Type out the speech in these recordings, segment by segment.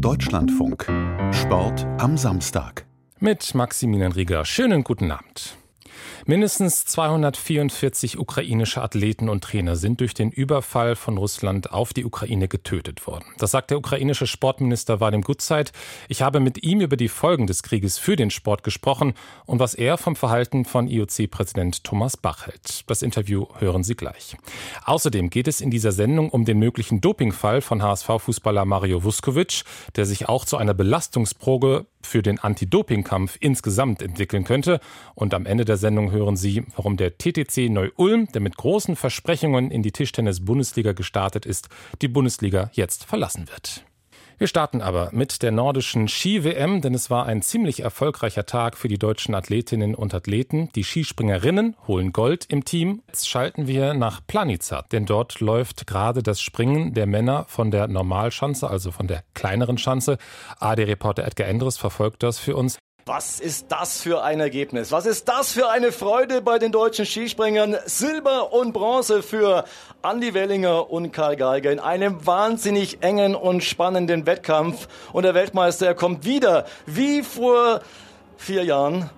Deutschlandfunk. Sport am Samstag. Mit Maximilian Rieger. Schönen guten Abend. Mindestens 244 ukrainische Athleten und Trainer sind durch den Überfall von Russland auf die Ukraine getötet worden. Das sagt der ukrainische Sportminister Vadim Gutzeit. Ich habe mit ihm über die Folgen des Krieges für den Sport gesprochen und was er vom Verhalten von IOC-Präsident Thomas Bach hält. Das Interview hören Sie gleich. Außerdem geht es in dieser Sendung um den möglichen Dopingfall von HSV-Fußballer Mario Vuskovic, der sich auch zu einer Belastungsprobe für den Anti-Doping-Kampf insgesamt entwickeln könnte. Und am Ende der Sendung hören Sie, warum der TTC Neu-Ulm, der mit großen Versprechungen in die Tischtennis-Bundesliga gestartet ist, die Bundesliga jetzt verlassen wird. Wir starten aber mit der nordischen Ski-WM, denn es war ein ziemlich erfolgreicher Tag für die deutschen Athletinnen und Athleten. Die Skispringerinnen holen Gold im Team. Jetzt schalten wir nach Planica, denn dort läuft gerade das Springen der Männer von der Normalschanze, also von der kleineren Schanze. AD-Reporter Edgar Endres verfolgt das für uns. Was ist das für ein Ergebnis? Was ist das für eine Freude bei den deutschen Skispringern? Silber und Bronze für Andy Wellinger und Karl Geiger in einem wahnsinnig engen und spannenden Wettkampf. Und der Weltmeister kommt wieder, wie vor vier Jahren,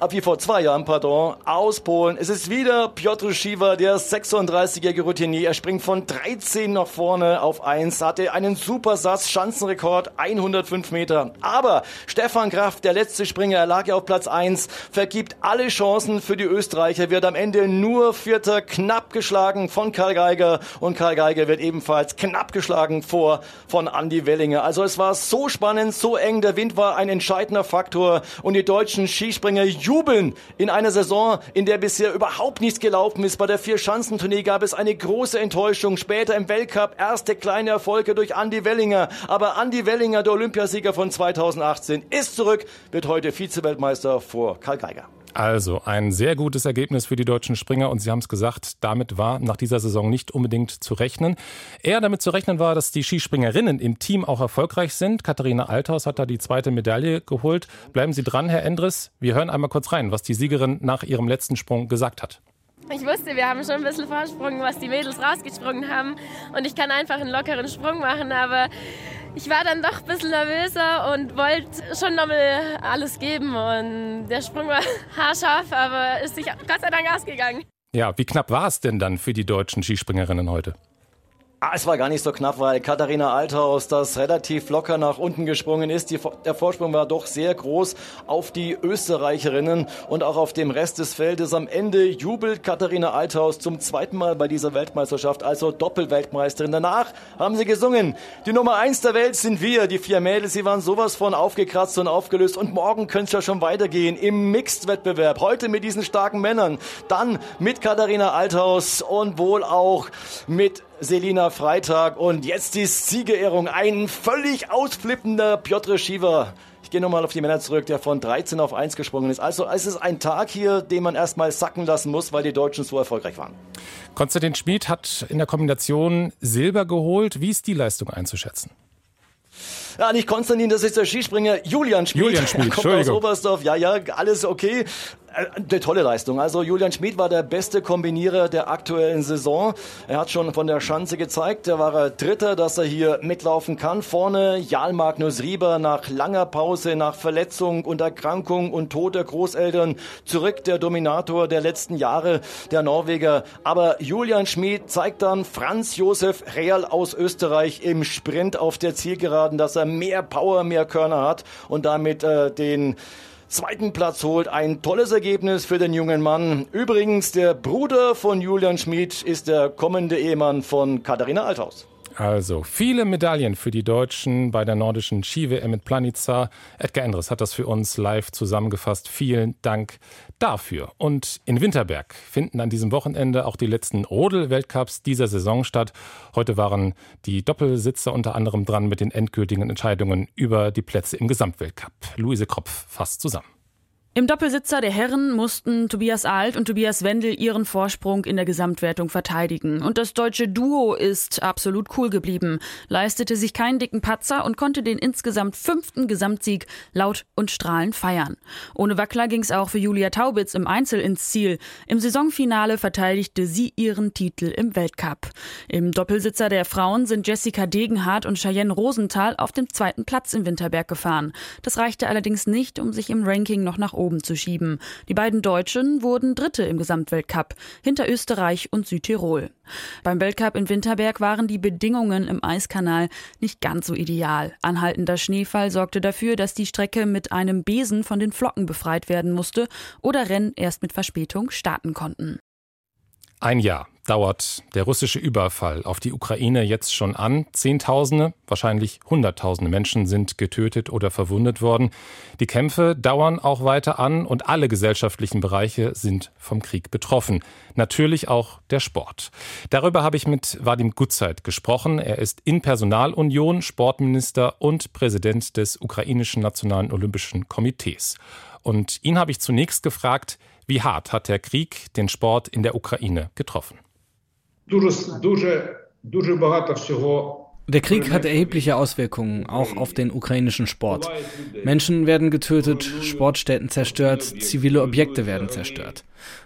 ab wie vor zwei Jahren, pardon, aus Polen. Es ist wieder Piotr Schiwa, der 36-jährige Routinier. Er springt von 13 nach vorne auf 1, hatte einen super Satz, Schanzenrekord, 105 Meter. Aber Stefan Kraft, der letzte Springer, er lag ja auf Platz 1, vergibt alle Chancen für die Österreicher, wird am Ende nur Vierter, knapp geschlagen von Karl Geiger und Karl Geiger wird ebenfalls knapp geschlagen vor von Andy Wellinger. Also es war so spannend, so eng, der Wind war ein entscheidender Faktor und die deutschen Skispringer jubeln in einer Saison, in der bisher überhaupt nichts gelaufen ist. Bei der Vier-Schanzentournee gab es eine große Enttäuschung. Später im Weltcup erste kleine Erfolge durch Andy Wellinger. Aber Andy Wellinger, der Olympiasieger von 2018, ist zurück, wird heute Vize-Weltmeister vor Karl Geiger. Also ein sehr gutes Ergebnis für die deutschen Springer und Sie haben es gesagt, damit war nach dieser Saison nicht unbedingt zu rechnen. Eher damit zu rechnen war, dass die Skispringerinnen im Team auch erfolgreich sind. Katharina Althaus hat da die zweite Medaille geholt. Bleiben Sie dran, Herr Endres. Wir hören einmal kurz rein, was die Siegerin nach ihrem letzten Sprung gesagt hat. Ich wusste, wir haben schon ein bisschen Vorsprung, was die Mädels rausgesprungen haben. Und ich kann einfach einen lockeren Sprung machen, aber ich war dann doch ein bisschen nervöser und wollte schon nochmal alles geben. Und der Sprung war haarscharf, aber ist sich Gott sei Dank ausgegangen. Ja, wie knapp war es denn dann für die deutschen Skispringerinnen heute? Ah, es war gar nicht so knapp, weil Katharina Althaus das relativ locker nach unten gesprungen ist. Die, der Vorsprung war doch sehr groß auf die Österreicherinnen und auch auf dem Rest des Feldes. Am Ende jubelt Katharina Althaus zum zweiten Mal bei dieser Weltmeisterschaft, also Doppelweltmeisterin. Danach haben sie gesungen. Die Nummer eins der Welt sind wir, die vier Mädels. Sie waren sowas von aufgekratzt und aufgelöst. Und morgen könnte es ja schon weitergehen im Mixed-Wettbewerb. Heute mit diesen starken Männern. Dann mit Katharina Althaus und wohl auch mit Selina Freitag und jetzt die Siegerehrung. Ein völlig ausflippender Piotr Schiever. Ich gehe nochmal auf die Männer zurück, der von 13 auf 1 gesprungen ist. Also es ist ein Tag hier, den man erstmal sacken lassen muss, weil die Deutschen so erfolgreich waren. Konstantin Schmid hat in der Kombination Silber geholt. Wie ist die Leistung einzuschätzen? Ja, nicht Konstantin, das ist der Skispringer Julian Schmid. Julian Schmid, kommt aus Oberstdorf. Ja, ja, alles okay. Eine tolle Leistung. Also Julian Schmid war der beste Kombinierer der aktuellen Saison. Er hat schon von der Schanze gezeigt. Da war er Dritter, dass er hier mitlaufen kann. Vorne Jarl Magnus Rieber nach langer Pause, nach Verletzung und Erkrankung und Tod der Großeltern zurück. Der Dominator der letzten Jahre, der Norweger. Aber Julian Schmid zeigt dann Franz Josef Real aus Österreich im Sprint auf der Zielgeraden, dass er mehr Power, mehr Körner hat und damit äh, den zweiten Platz holt. Ein tolles Ergebnis für den jungen Mann. Übrigens, der Bruder von Julian Schmid ist der kommende Ehemann von Katharina Althaus. Also viele Medaillen für die Deutschen bei der nordischen Ski-WM in Planica. Edgar Endres hat das für uns live zusammengefasst. Vielen Dank dafür. Und in Winterberg finden an diesem Wochenende auch die letzten Rodel-Weltcups dieser Saison statt. Heute waren die Doppelsitzer unter anderem dran mit den endgültigen Entscheidungen über die Plätze im Gesamtweltcup. Luise Kropf fasst zusammen. Im Doppelsitzer der Herren mussten Tobias Alt und Tobias Wendel ihren Vorsprung in der Gesamtwertung verteidigen. Und das deutsche Duo ist absolut cool geblieben, leistete sich keinen dicken Patzer und konnte den insgesamt fünften Gesamtsieg laut und strahlend feiern. Ohne Wackler ging es auch für Julia Taubitz im Einzel ins Ziel. Im Saisonfinale verteidigte sie ihren Titel im Weltcup. Im Doppelsitzer der Frauen sind Jessica Degenhardt und Cheyenne Rosenthal auf dem zweiten Platz im Winterberg gefahren. Das reichte allerdings nicht, um sich im Ranking noch nach oben oben zu schieben. Die beiden Deutschen wurden Dritte im Gesamtweltcup, hinter Österreich und Südtirol. Beim Weltcup in Winterberg waren die Bedingungen im Eiskanal nicht ganz so ideal. Anhaltender Schneefall sorgte dafür, dass die Strecke mit einem Besen von den Flocken befreit werden musste oder Rennen erst mit Verspätung starten konnten. Ein Jahr dauert der russische Überfall auf die Ukraine jetzt schon an. Zehntausende, wahrscheinlich Hunderttausende Menschen sind getötet oder verwundet worden. Die Kämpfe dauern auch weiter an und alle gesellschaftlichen Bereiche sind vom Krieg betroffen. Natürlich auch der Sport. Darüber habe ich mit Vadim Gutzeit gesprochen. Er ist in Personalunion, Sportminister und Präsident des ukrainischen Nationalen Olympischen Komitees. Und ihn habe ich zunächst gefragt, wie hart hat der Krieg den Sport in der Ukraine getroffen? дуже дуже дуже багато всього Der Krieg hat erhebliche Auswirkungen auch auf den ukrainischen Sport. Menschen werden getötet, Sportstätten zerstört, zivile Objekte werden zerstört.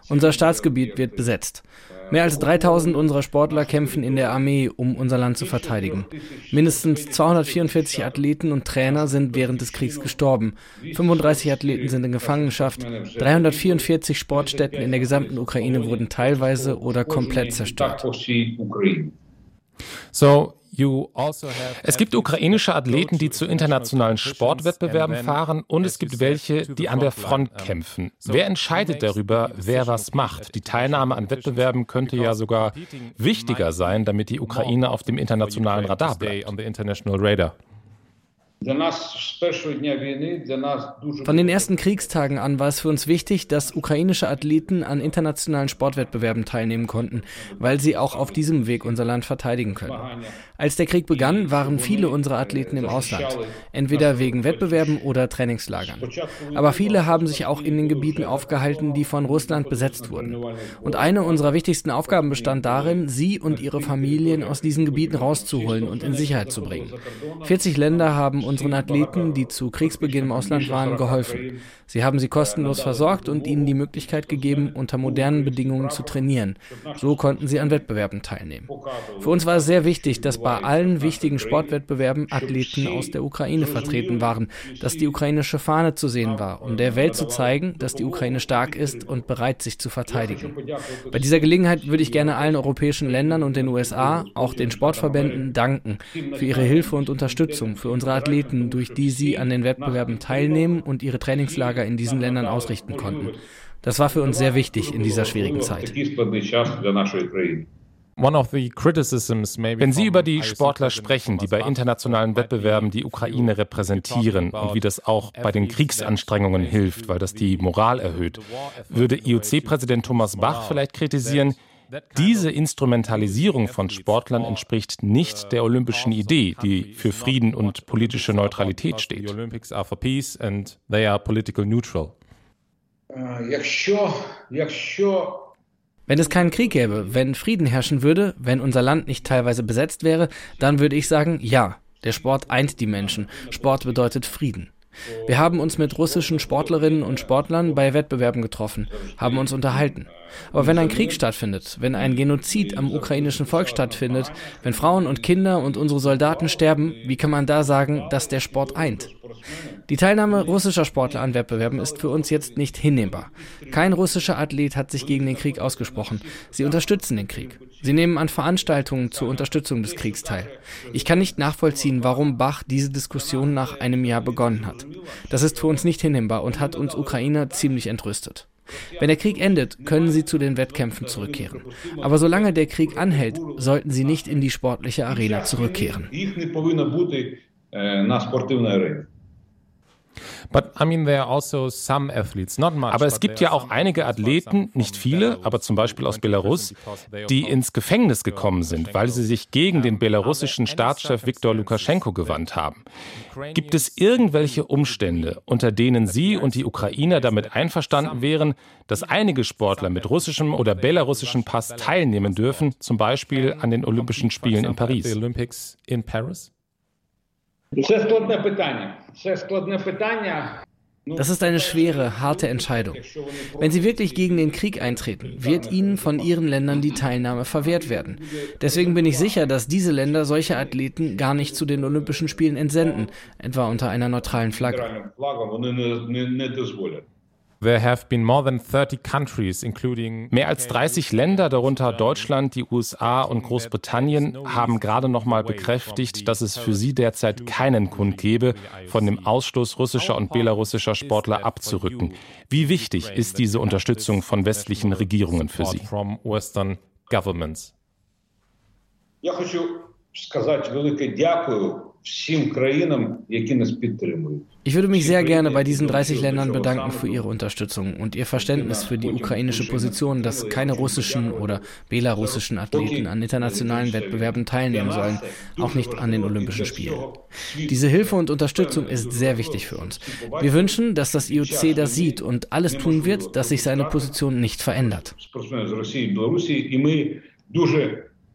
Unser Staatsgebiet wird besetzt. Mehr als 3000 unserer Sportler kämpfen in der Armee, um unser Land zu verteidigen. Mindestens 244 Athleten und Trainer sind während des Kriegs gestorben. 35 Athleten sind in Gefangenschaft. 344 Sportstätten in der gesamten Ukraine wurden teilweise oder komplett zerstört. So, also es gibt ukrainische Athleten, die zu internationalen Sportwettbewerben fahren und es gibt welche, die an der Front kämpfen. Wer entscheidet darüber, wer was macht? Die Teilnahme an Wettbewerben könnte ja sogar wichtiger sein, damit die Ukraine auf dem internationalen Radar bleibt. Von den ersten Kriegstagen an war es für uns wichtig, dass ukrainische Athleten an internationalen Sportwettbewerben teilnehmen konnten, weil sie auch auf diesem Weg unser Land verteidigen können. Als der Krieg begann, waren viele unserer Athleten im Ausland, entweder wegen Wettbewerben oder Trainingslagern. Aber viele haben sich auch in den Gebieten aufgehalten, die von Russland besetzt wurden. Und eine unserer wichtigsten Aufgaben bestand darin, sie und ihre Familien aus diesen Gebieten rauszuholen und in Sicherheit zu bringen. 40 Länder haben unseren Athleten, die zu Kriegsbeginn im Ausland waren, geholfen. Sie haben sie kostenlos versorgt und ihnen die Möglichkeit gegeben, unter modernen Bedingungen zu trainieren. So konnten sie an Wettbewerben teilnehmen. Für uns war es sehr wichtig, dass bei allen wichtigen Sportwettbewerben Athleten aus der Ukraine vertreten waren, dass die ukrainische Fahne zu sehen war, um der Welt zu zeigen, dass die Ukraine stark ist und bereit, sich zu verteidigen. Bei dieser Gelegenheit würde ich gerne allen europäischen Ländern und den USA, auch den Sportverbänden, danken für ihre Hilfe und Unterstützung für unsere Athleten, durch die sie an den Wettbewerben teilnehmen und ihre Trainingslager in diesen Ländern ausrichten konnten. Das war für uns sehr wichtig in dieser schwierigen Zeit. Wenn Sie über die Sportler sprechen, die bei internationalen Wettbewerben die Ukraine repräsentieren und wie das auch bei den Kriegsanstrengungen hilft, weil das die Moral erhöht, würde IOC-Präsident Thomas Bach vielleicht kritisieren, diese Instrumentalisierung von Sportlern entspricht nicht der olympischen Idee, die für Frieden und politische Neutralität steht. Wenn es keinen Krieg gäbe, wenn Frieden herrschen würde, wenn unser Land nicht teilweise besetzt wäre, dann würde ich sagen, ja, der Sport eint die Menschen. Sport bedeutet Frieden. Wir haben uns mit russischen Sportlerinnen und Sportlern bei Wettbewerben getroffen, haben uns unterhalten. Aber wenn ein Krieg stattfindet, wenn ein Genozid am ukrainischen Volk stattfindet, wenn Frauen und Kinder und unsere Soldaten sterben, wie kann man da sagen, dass der Sport eint? Die Teilnahme russischer Sportler an Wettbewerben ist für uns jetzt nicht hinnehmbar. Kein russischer Athlet hat sich gegen den Krieg ausgesprochen. Sie unterstützen den Krieg. Sie nehmen an Veranstaltungen zur Unterstützung des Kriegs teil. Ich kann nicht nachvollziehen, warum Bach diese Diskussion nach einem Jahr begonnen hat. Das ist für uns nicht hinnehmbar und hat uns Ukrainer ziemlich entrüstet. Wenn der Krieg endet, können sie zu den Wettkämpfen zurückkehren. Aber solange der Krieg anhält, sollten sie nicht in die sportliche Arena zurückkehren. Also aber es gibt ja auch einige Athleten, nicht viele, aber zum Beispiel aus Belarus, die ins Gefängnis gekommen sind, weil sie sich gegen den belarussischen Staatschef Viktor Lukaschenko gewandt haben. Gibt es irgendwelche Umstände, unter denen Sie und die Ukrainer damit einverstanden wären, dass einige Sportler mit russischem oder belarussischem Pass teilnehmen dürfen, zum Beispiel an den Olympischen Spielen in Paris? Das ist eine schwere, harte Entscheidung. Wenn Sie wirklich gegen den Krieg eintreten, wird Ihnen von Ihren Ländern die Teilnahme verwehrt werden. Deswegen bin ich sicher, dass diese Länder solche Athleten gar nicht zu den Olympischen Spielen entsenden, etwa unter einer neutralen Flagge. There have been more than 30 countries, including Mehr als 30 Länder, darunter Deutschland, die USA und Großbritannien, haben gerade nochmal bekräftigt, dass es für sie derzeit keinen Grund gäbe, von dem Ausschluss russischer und belarussischer Sportler abzurücken. Wie wichtig ist diese Unterstützung von westlichen Regierungen für sie? Ich möchte sagen, ich würde mich sehr gerne bei diesen 30 Ländern bedanken für ihre Unterstützung und ihr Verständnis für die ukrainische Position, dass keine russischen oder belarussischen Athleten an internationalen Wettbewerben teilnehmen sollen, auch nicht an den Olympischen Spielen. Diese Hilfe und Unterstützung ist sehr wichtig für uns. Wir wünschen, dass das IOC das sieht und alles tun wird, dass sich seine Position nicht verändert.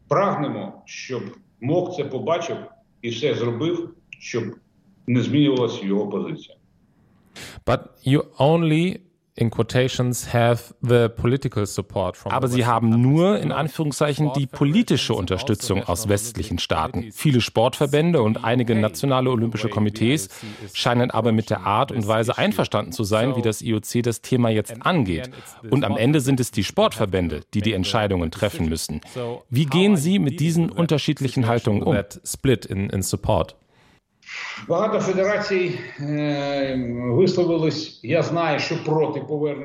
Прагнемо, щоб МОК це побачив і все зробив, щоб не змінювалася його позиція. But you only in quotations have the political support from Aber sie haben nur in Anführungszeichen die politische Unterstützung aus westlichen Staaten. Viele Sportverbände und einige nationale olympische Komitees scheinen aber mit der Art und Weise einverstanden zu sein, wie das IOC das Thema jetzt angeht. Und am Ende sind es die Sportverbände, die die Entscheidungen treffen müssen. Wie gehen Sie mit diesen unterschiedlichen Haltungen um?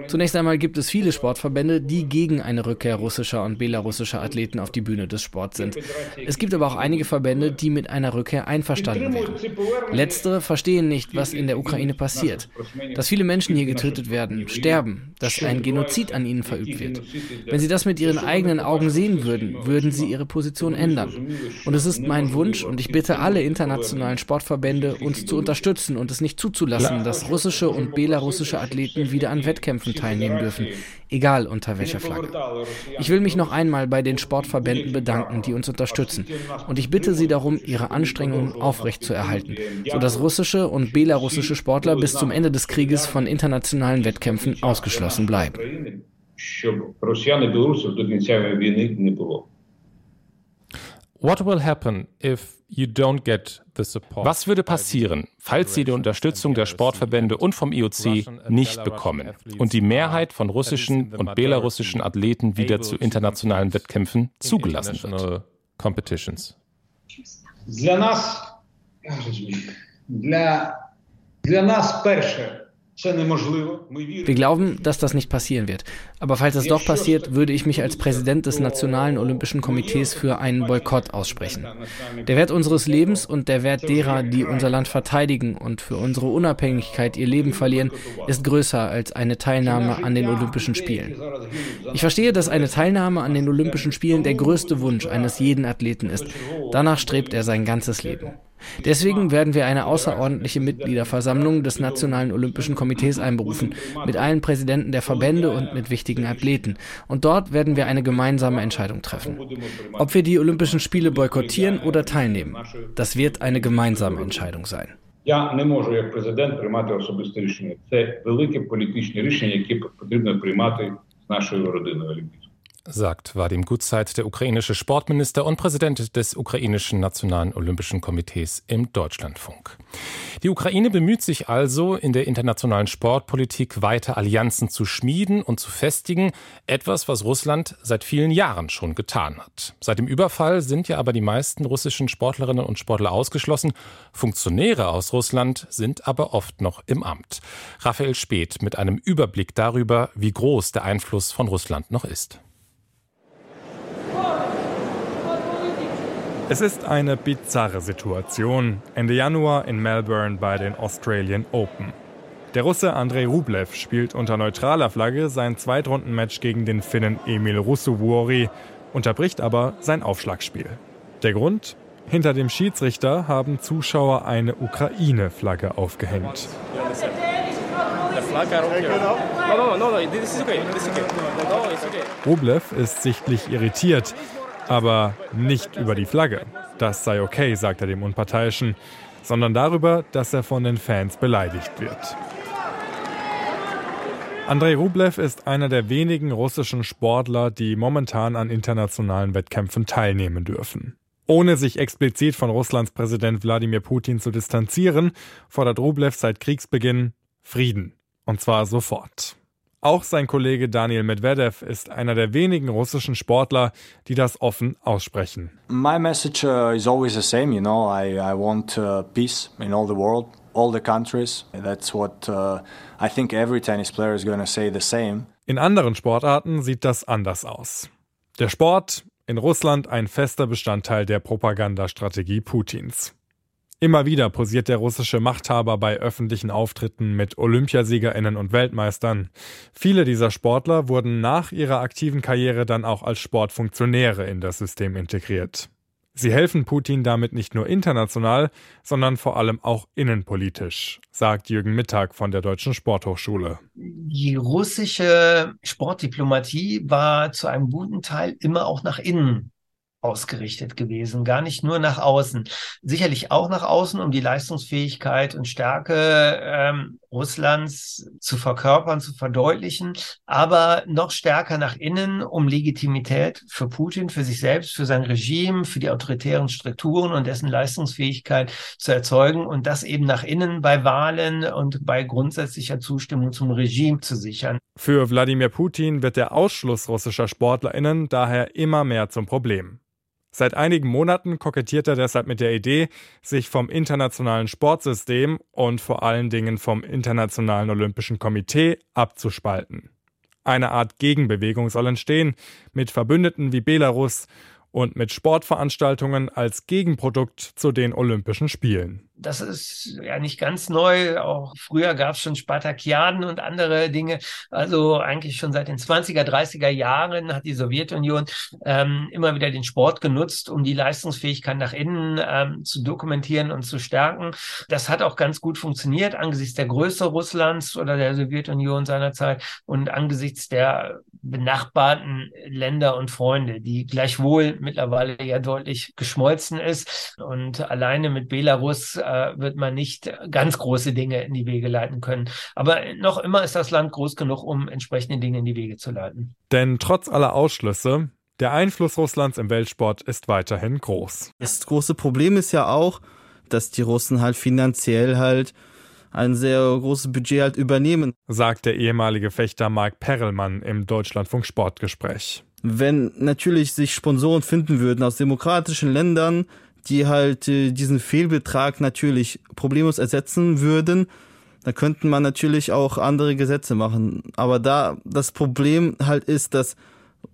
Zunächst einmal gibt es viele Sportverbände, die gegen eine Rückkehr russischer und belarussischer Athleten auf die Bühne des Sports sind. Es gibt aber auch einige Verbände, die mit einer Rückkehr einverstanden wären. Letztere verstehen nicht, was in der Ukraine passiert. Dass viele Menschen hier getötet werden, sterben, dass ein Genozid an ihnen verübt wird. Wenn sie das mit ihren eigenen Augen sehen würden, würden sie ihre Position ändern. Und es ist mein Wunsch und ich bitte alle internationalen Sportverbände, Verbände, uns zu unterstützen und es nicht zuzulassen, dass russische und belarussische Athleten wieder an Wettkämpfen teilnehmen dürfen, egal unter welcher Flagge. Ich will mich noch einmal bei den Sportverbänden bedanken, die uns unterstützen. Und ich bitte sie darum, ihre Anstrengungen aufrechtzuerhalten, sodass russische und belarussische Sportler bis zum Ende des Krieges von internationalen Wettkämpfen ausgeschlossen bleiben. Щоб росіян і білорусів до кінця війни не було. What will happen if you don't get the support? Was würde passieren, falls Sie die Unterstützung der Sportverbände und vom IOC nicht bekommen und die Mehrheit von russischen und belarussischen Athleten wieder zu internationalen Wettkämpfen zugelassen wird? Competitions. Для нас, для, для нас перше wir glauben, dass das nicht passieren wird. Aber falls es doch passiert, würde ich mich als Präsident des Nationalen Olympischen Komitees für einen Boykott aussprechen. Der Wert unseres Lebens und der Wert derer, die unser Land verteidigen und für unsere Unabhängigkeit ihr Leben verlieren, ist größer als eine Teilnahme an den Olympischen Spielen. Ich verstehe, dass eine Teilnahme an den Olympischen Spielen der größte Wunsch eines jeden Athleten ist. Danach strebt er sein ganzes Leben. Deswegen werden wir eine außerordentliche Mitgliederversammlung des Nationalen Olympischen Komitees einberufen, mit allen Präsidenten der Verbände und mit wichtigen Athleten. Und dort werden wir eine gemeinsame Entscheidung treffen. Ob wir die Olympischen Spiele boykottieren oder teilnehmen, das wird eine gemeinsame Entscheidung sein. Я не можу як президент приймати особисте рішення. Це велике політичне рішення, яке потрібно приймати з нашою родиною Олімпійською sagt Vadim Gutzeit, der ukrainische Sportminister und Präsident des ukrainischen Nationalen Olympischen Komitees im Deutschlandfunk. Die Ukraine bemüht sich also, in der internationalen Sportpolitik weiter Allianzen zu schmieden und zu festigen, etwas, was Russland seit vielen Jahren schon getan hat. Seit dem Überfall sind ja aber die meisten russischen Sportlerinnen und Sportler ausgeschlossen. Funktionäre aus Russland sind aber oft noch im Amt. Raphael Speth mit einem Überblick darüber, wie groß der Einfluss von Russland noch ist. Es ist eine bizarre Situation. Ende Januar in Melbourne bei den Australian Open. Der Russe Andrei Rublev spielt unter neutraler Flagge sein Zweitrundenmatch gegen den Finnen Emil Russovuori, unterbricht aber sein Aufschlagspiel. Der Grund? Hinter dem Schiedsrichter haben Zuschauer eine Ukraine-Flagge aufgehängt. Rublev ist sichtlich irritiert, aber nicht über die Flagge. Das sei okay, sagt er dem Unparteiischen, sondern darüber, dass er von den Fans beleidigt wird. Andrei Rublev ist einer der wenigen russischen Sportler, die momentan an internationalen Wettkämpfen teilnehmen dürfen. Ohne sich explizit von Russlands Präsident Wladimir Putin zu distanzieren, fordert Rublev seit Kriegsbeginn Frieden. Und zwar sofort. Auch sein Kollege Daniel Medvedev ist einer der wenigen russischen Sportler, die das offen aussprechen. My message uh, is always the same, you know. I, I want uh, peace in all the world, all the countries. That's what uh, I think every tennis player is going to say the same. In anderen Sportarten sieht das anders aus. Der Sport in Russland ein fester Bestandteil der Propagandastrategie Putins. Immer wieder posiert der russische Machthaber bei öffentlichen Auftritten mit Olympiasiegerinnen und Weltmeistern. Viele dieser Sportler wurden nach ihrer aktiven Karriere dann auch als Sportfunktionäre in das System integriert. Sie helfen Putin damit nicht nur international, sondern vor allem auch innenpolitisch, sagt Jürgen Mittag von der Deutschen Sporthochschule. Die russische Sportdiplomatie war zu einem guten Teil immer auch nach innen ausgerichtet gewesen, gar nicht nur nach außen. Sicherlich auch nach außen, um die Leistungsfähigkeit und Stärke ähm, Russlands zu verkörpern, zu verdeutlichen, aber noch stärker nach innen, um Legitimität für Putin, für sich selbst, für sein Regime, für die autoritären Strukturen und dessen Leistungsfähigkeit zu erzeugen und das eben nach innen bei Wahlen und bei grundsätzlicher Zustimmung zum Regime zu sichern. Für Wladimir Putin wird der Ausschluss russischer Sportlerinnen daher immer mehr zum Problem. Seit einigen Monaten kokettiert er deshalb mit der Idee, sich vom internationalen Sportsystem und vor allen Dingen vom Internationalen Olympischen Komitee abzuspalten. Eine Art Gegenbewegung soll entstehen, mit Verbündeten wie Belarus und mit Sportveranstaltungen als Gegenprodukt zu den Olympischen Spielen. Das ist ja nicht ganz neu. Auch früher gab es schon Spartakiaden und andere Dinge. Also eigentlich schon seit den 20er, 30er Jahren hat die Sowjetunion ähm, immer wieder den Sport genutzt, um die Leistungsfähigkeit nach innen ähm, zu dokumentieren und zu stärken. Das hat auch ganz gut funktioniert angesichts der Größe Russlands oder der Sowjetunion seinerzeit und angesichts der benachbarten Länder und Freunde, die gleichwohl mittlerweile ja deutlich geschmolzen ist. Und alleine mit Belarus äh, wird man nicht ganz große Dinge in die Wege leiten können. Aber noch immer ist das Land groß genug, um entsprechende Dinge in die Wege zu leiten. Denn trotz aller Ausschlüsse, der Einfluss Russlands im Weltsport ist weiterhin groß. Das große Problem ist ja auch, dass die Russen halt finanziell halt ein sehr großes Budget halt übernehmen, sagt der ehemalige Fechter Mark Perelmann im Deutschlandfunk Sportgespräch. Wenn natürlich sich Sponsoren finden würden aus demokratischen Ländern, die halt äh, diesen Fehlbetrag natürlich problemlos ersetzen würden, da könnten man natürlich auch andere Gesetze machen. Aber da das Problem halt ist, dass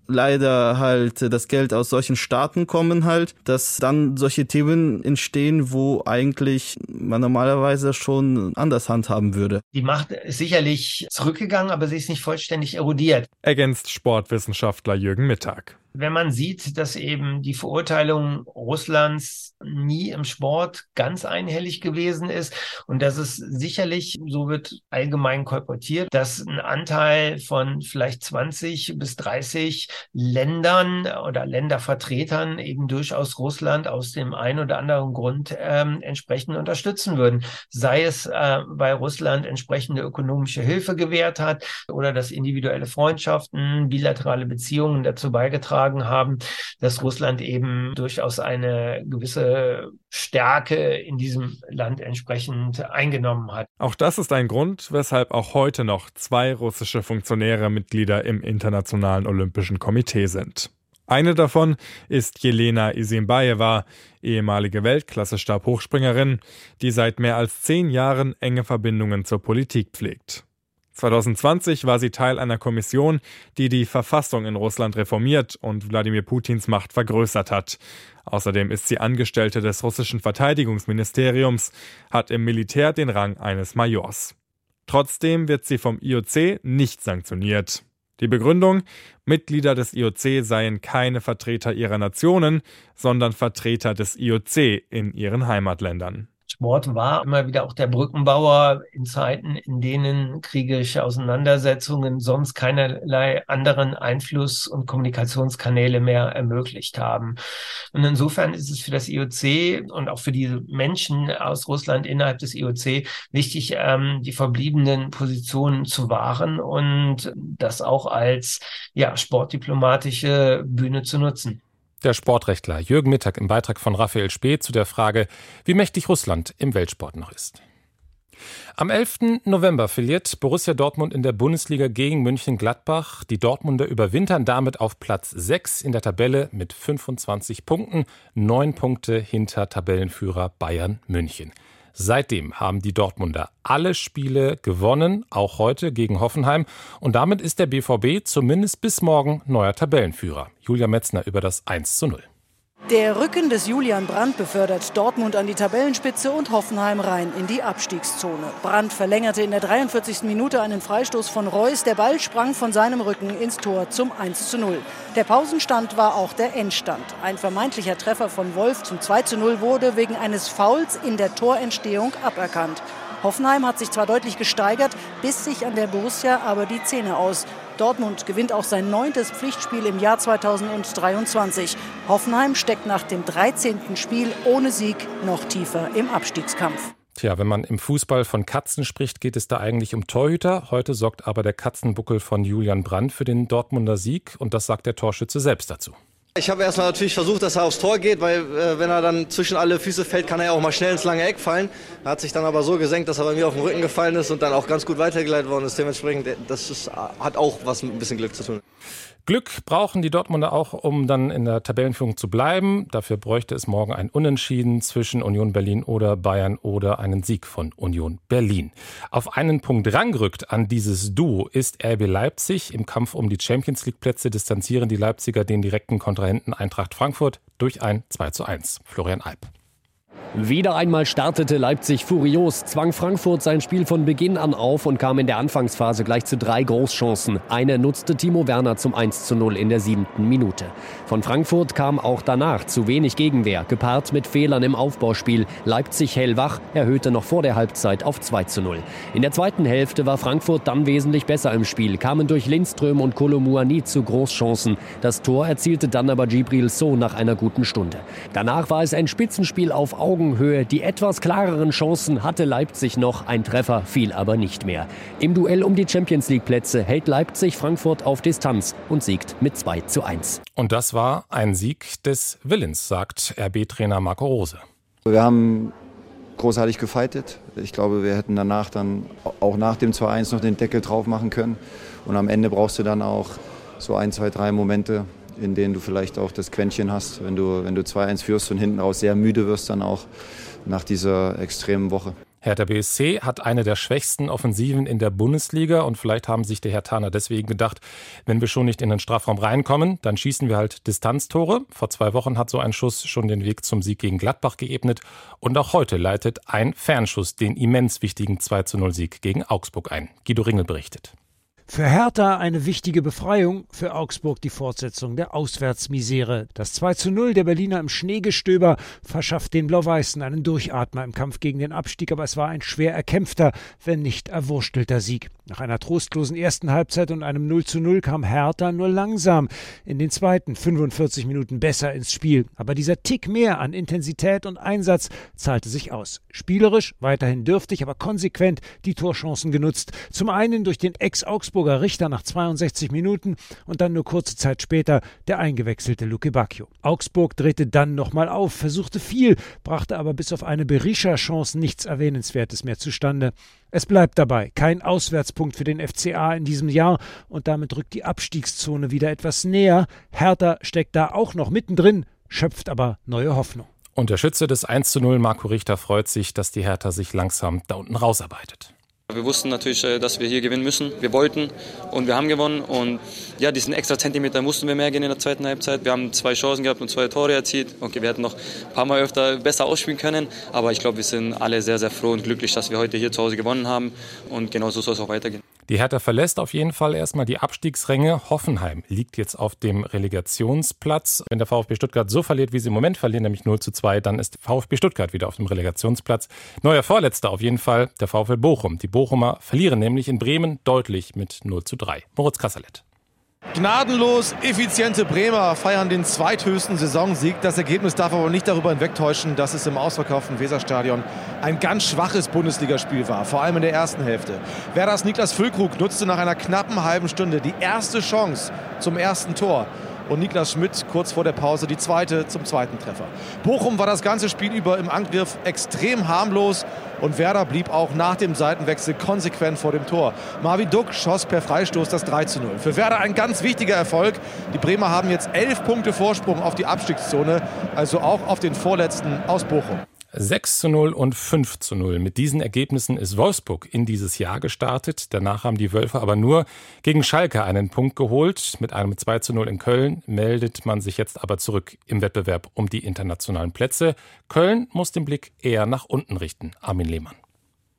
leider halt das Geld aus solchen Staaten kommen halt, dass dann solche Themen entstehen, wo eigentlich man normalerweise schon anders handhaben würde. Die Macht ist sicherlich zurückgegangen, aber sie ist nicht vollständig erodiert. Ergänzt Sportwissenschaftler Jürgen Mittag wenn man sieht, dass eben die Verurteilung Russlands nie im Sport ganz einhellig gewesen ist und dass es sicherlich, so wird allgemein kolportiert, dass ein Anteil von vielleicht 20 bis 30 Ländern oder Ländervertretern eben durchaus Russland aus dem einen oder anderen Grund ähm, entsprechend unterstützen würden. Sei es, äh, weil Russland entsprechende ökonomische Hilfe gewährt hat oder dass individuelle Freundschaften, bilaterale Beziehungen dazu beigetragen haben, dass Russland eben durchaus eine gewisse Stärke in diesem Land entsprechend eingenommen hat. Auch das ist ein Grund, weshalb auch heute noch zwei russische Funktionäre Mitglieder im Internationalen Olympischen Komitee sind. Eine davon ist Jelena Isinbaeva, ehemalige Weltklasse-Stabhochspringerin, die seit mehr als zehn Jahren enge Verbindungen zur Politik pflegt. 2020 war sie Teil einer Kommission, die die Verfassung in Russland reformiert und Wladimir Putins Macht vergrößert hat. Außerdem ist sie Angestellte des russischen Verteidigungsministeriums, hat im Militär den Rang eines Majors. Trotzdem wird sie vom IOC nicht sanktioniert. Die Begründung, Mitglieder des IOC seien keine Vertreter ihrer Nationen, sondern Vertreter des IOC in ihren Heimatländern. Sport war immer wieder auch der Brückenbauer in Zeiten, in denen kriegerische Auseinandersetzungen sonst keinerlei anderen Einfluss- und Kommunikationskanäle mehr ermöglicht haben. Und insofern ist es für das IOC und auch für die Menschen aus Russland innerhalb des IOC wichtig, ähm, die verbliebenen Positionen zu wahren und das auch als ja, sportdiplomatische Bühne zu nutzen. Der Sportrechtler Jürgen Mittag im Beitrag von Raphael Spee zu der Frage, wie mächtig Russland im Weltsport noch ist. Am 11. November verliert Borussia Dortmund in der Bundesliga gegen München-Gladbach. Die Dortmunder überwintern damit auf Platz 6 in der Tabelle mit 25 Punkten, 9 Punkte hinter Tabellenführer Bayern München. Seitdem haben die Dortmunder alle Spiele gewonnen, auch heute gegen Hoffenheim. Und damit ist der BVB zumindest bis morgen neuer Tabellenführer. Julia Metzner über das 1 zu 0. Der Rücken des Julian Brandt befördert Dortmund an die Tabellenspitze und Hoffenheim rein in die Abstiegszone. Brandt verlängerte in der 43. Minute einen Freistoß von Reus. Der Ball sprang von seinem Rücken ins Tor zum 1 zu 0. Der Pausenstand war auch der Endstand. Ein vermeintlicher Treffer von Wolf zum 2 zu 0 wurde wegen eines Fouls in der Torentstehung aberkannt. Hoffenheim hat sich zwar deutlich gesteigert, biss sich an der Borussia aber die Zähne aus. Dortmund gewinnt auch sein neuntes Pflichtspiel im Jahr 2023. Hoffenheim steckt nach dem 13. Spiel ohne Sieg noch tiefer im Abstiegskampf. Tja, wenn man im Fußball von Katzen spricht, geht es da eigentlich um Torhüter. Heute sorgt aber der Katzenbuckel von Julian Brandt für den Dortmunder Sieg und das sagt der Torschütze selbst dazu. Ich habe erstmal natürlich versucht, dass er aufs Tor geht, weil äh, wenn er dann zwischen alle Füße fällt, kann er ja auch mal schnell ins lange Eck fallen. Er hat sich dann aber so gesenkt, dass er bei mir auf den Rücken gefallen ist und dann auch ganz gut weitergeleitet worden ist. Dementsprechend, das ist, hat auch was mit ein bisschen Glück zu tun. Glück brauchen die Dortmunder auch, um dann in der Tabellenführung zu bleiben. Dafür bräuchte es morgen ein Unentschieden zwischen Union Berlin oder Bayern oder einen Sieg von Union Berlin. Auf einen Punkt rangerückt an dieses Duo ist RB Leipzig. Im Kampf um die Champions League Plätze distanzieren die Leipziger den direkten Kontrahenten Eintracht Frankfurt durch ein 2 zu 1. Florian Alp. Wieder einmal startete Leipzig furios, zwang Frankfurt sein Spiel von Beginn an auf und kam in der Anfangsphase gleich zu drei Großchancen. Eine nutzte Timo Werner zum 1 zu 0 in der siebten Minute. Von Frankfurt kam auch danach zu wenig Gegenwehr, gepaart mit Fehlern im Aufbauspiel. Leipzig hellwach erhöhte noch vor der Halbzeit auf 2 zu 0. In der zweiten Hälfte war Frankfurt dann wesentlich besser im Spiel, kamen durch Lindström und Kolomuani zu Großchancen. Das Tor erzielte dann aber Gibril So nach einer guten Stunde. Danach war es ein Spitzenspiel auf Augen Augenhöhe. Die etwas klareren Chancen hatte Leipzig noch. Ein Treffer fiel aber nicht mehr. Im Duell um die Champions League Plätze hält Leipzig Frankfurt auf Distanz und siegt mit 2 zu 1. Und das war ein Sieg des Willens, sagt RB-Trainer Marco Rose. Wir haben großartig gefeitet. Ich glaube, wir hätten danach dann auch nach dem 2-1 noch den Deckel drauf machen können. Und am Ende brauchst du dann auch so ein, zwei, drei Momente, in denen du vielleicht auch das Quäntchen hast, wenn du, wenn du 2-1 führst und hinten raus sehr müde wirst, dann auch nach dieser extremen Woche. Hertha BSC hat eine der schwächsten Offensiven in der Bundesliga und vielleicht haben sich der Herr Hertaner deswegen gedacht, wenn wir schon nicht in den Strafraum reinkommen, dann schießen wir halt Distanztore. Vor zwei Wochen hat so ein Schuss schon den Weg zum Sieg gegen Gladbach geebnet und auch heute leitet ein Fernschuss den immens wichtigen 2 0 Sieg gegen Augsburg ein. Guido Ringel berichtet. Für Hertha eine wichtige Befreiung, für Augsburg die Fortsetzung der Auswärtsmisere. Das 2 zu 0 der Berliner im Schneegestöber verschafft den Blau-Weißen einen Durchatmer im Kampf gegen den Abstieg, aber es war ein schwer erkämpfter, wenn nicht erwurstelter Sieg. Nach einer trostlosen ersten Halbzeit und einem 0 zu 0 kam Hertha nur langsam in den zweiten 45 Minuten besser ins Spiel. Aber dieser Tick mehr an Intensität und Einsatz zahlte sich aus. Spielerisch weiterhin dürftig, aber konsequent die Torchancen genutzt. Zum einen durch den Ex-Augsburg Augsburger Richter nach 62 Minuten und dann nur kurze Zeit später der eingewechselte Luke Bacchio. Augsburg drehte dann nochmal auf, versuchte viel, brachte aber bis auf eine Berisha-Chance nichts Erwähnenswertes mehr zustande. Es bleibt dabei, kein Auswärtspunkt für den FCA in diesem Jahr und damit rückt die Abstiegszone wieder etwas näher. Hertha steckt da auch noch mittendrin, schöpft aber neue Hoffnung. Und der Schütze des 1 zu 0, Marco Richter, freut sich, dass die Hertha sich langsam da unten rausarbeitet. Wir wussten natürlich, äh, dass wir hier gewinnen müssen. Wir wollten und wir haben gewonnen. Und ja, diesen extra Zentimeter mussten wir mehr gehen in der zweiten Halbzeit. Wir haben zwei Chancen gehabt und zwei Tore erzielt. Okay, wir hätten noch ein paar Mal öfter besser ausspielen können. Aber ich glaube, wir sind alle sehr, sehr froh und glücklich, dass wir heute hier zu Hause gewonnen haben. Und genau so soll es auch weitergehen. Die Hertha verlässt auf jeden Fall erstmal die Abstiegsränge. Hoffenheim liegt jetzt auf dem Relegationsplatz. Wenn der VfB Stuttgart so verliert, wie sie im Moment verlieren, nämlich 0 zu 2, dann ist VfB Stuttgart wieder auf dem Relegationsplatz. Neuer Vorletzter auf jeden Fall, der VfL Bochum. Die Bochumer verlieren nämlich in Bremen deutlich mit 0 zu 3. Moritz Kasserlet. Gnadenlos effiziente Bremer feiern den zweithöchsten Saisonsieg. Das Ergebnis darf aber nicht darüber hinwegtäuschen, dass es im ausverkauften Weserstadion ein ganz schwaches Bundesligaspiel war, vor allem in der ersten Hälfte. Werders Niklas Füllkrug nutzte nach einer knappen halben Stunde die erste Chance zum ersten Tor und Niklas Schmidt kurz vor der Pause die zweite zum zweiten Treffer. Bochum war das ganze Spiel über im Angriff extrem harmlos und Werder blieb auch nach dem Seitenwechsel konsequent vor dem Tor. Marvin Duck schoss per Freistoß das 3 zu 0. Für Werder ein ganz wichtiger Erfolg. Die Bremer haben jetzt elf Punkte Vorsprung auf die Abstiegszone, also auch auf den vorletzten aus Bochum. 6 zu 0 und 5 zu 0. Mit diesen Ergebnissen ist Wolfsburg in dieses Jahr gestartet. Danach haben die Wölfe aber nur gegen Schalke einen Punkt geholt. Mit einem 2 zu 0 in Köln meldet man sich jetzt aber zurück im Wettbewerb um die internationalen Plätze. Köln muss den Blick eher nach unten richten. Armin Lehmann.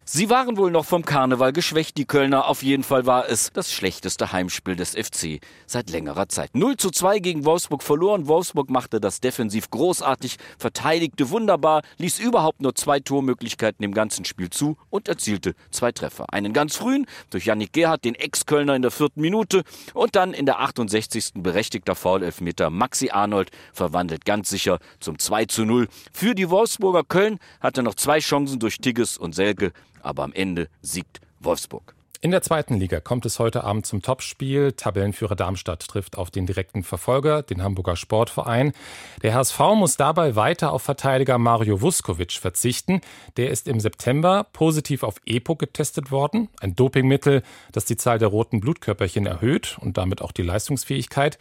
Sie waren wohl noch vom Karneval geschwächt, die Kölner. Auf jeden Fall war es das schlechteste Heimspiel des FC seit längerer Zeit. 0 zu 2 gegen Wolfsburg verloren. Wolfsburg machte das defensiv großartig, verteidigte wunderbar, ließ überhaupt nur zwei Tormöglichkeiten im ganzen Spiel zu und erzielte zwei Treffer. Einen ganz frühen durch Yannick Gerhardt, den Ex-Kölner in der vierten Minute und dann in der 68. berechtigter Foul-Elfmeter Maxi Arnold verwandelt ganz sicher zum 2 zu 0. Für die Wolfsburger Köln hatte noch zwei Chancen durch Tigges und Selke aber am Ende siegt Wolfsburg. In der zweiten Liga kommt es heute Abend zum Topspiel. Tabellenführer Darmstadt trifft auf den direkten Verfolger, den Hamburger Sportverein. Der HSV muss dabei weiter auf Verteidiger Mario Vuskovic verzichten. Der ist im September positiv auf EPO getestet worden, ein Dopingmittel, das die Zahl der roten Blutkörperchen erhöht und damit auch die Leistungsfähigkeit.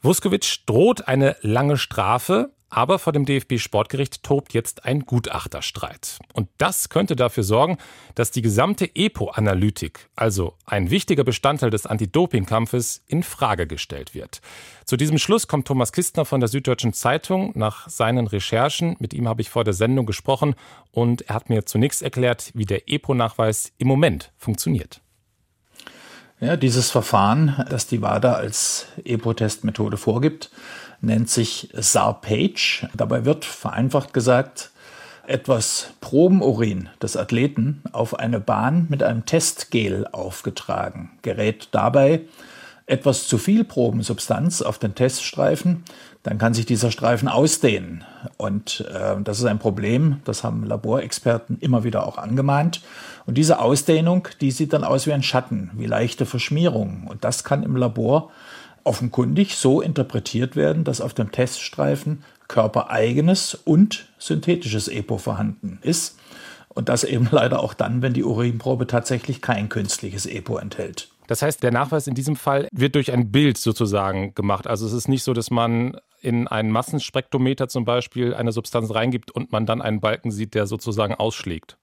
Vuskovic droht eine lange Strafe. Aber vor dem DFB-Sportgericht tobt jetzt ein Gutachterstreit. Und das könnte dafür sorgen, dass die gesamte EPO-Analytik, also ein wichtiger Bestandteil des Anti-Doping-Kampfes, in Frage gestellt wird. Zu diesem Schluss kommt Thomas Kistner von der Süddeutschen Zeitung nach seinen Recherchen. Mit ihm habe ich vor der Sendung gesprochen und er hat mir zunächst erklärt, wie der EPO-Nachweis im Moment funktioniert. Ja, dieses Verfahren, das die WADA als EPO-Testmethode vorgibt, nennt sich SAR-Page. Dabei wird vereinfacht gesagt etwas Probenorin des Athleten auf eine Bahn mit einem Testgel aufgetragen, gerät dabei etwas zu viel Probensubstanz auf den Teststreifen, dann kann sich dieser Streifen ausdehnen. Und äh, das ist ein Problem, das haben Laborexperten immer wieder auch angemahnt. Und diese Ausdehnung, die sieht dann aus wie ein Schatten, wie leichte Verschmierung. Und das kann im Labor offenkundig so interpretiert werden, dass auf dem Teststreifen körpereigenes und synthetisches EPO vorhanden ist. Und das eben leider auch dann, wenn die Urinprobe tatsächlich kein künstliches EPO enthält. Das heißt, der Nachweis in diesem Fall wird durch ein Bild sozusagen gemacht. Also es ist nicht so, dass man in einen Massenspektrometer zum Beispiel eine Substanz reingibt und man dann einen Balken sieht, der sozusagen ausschlägt.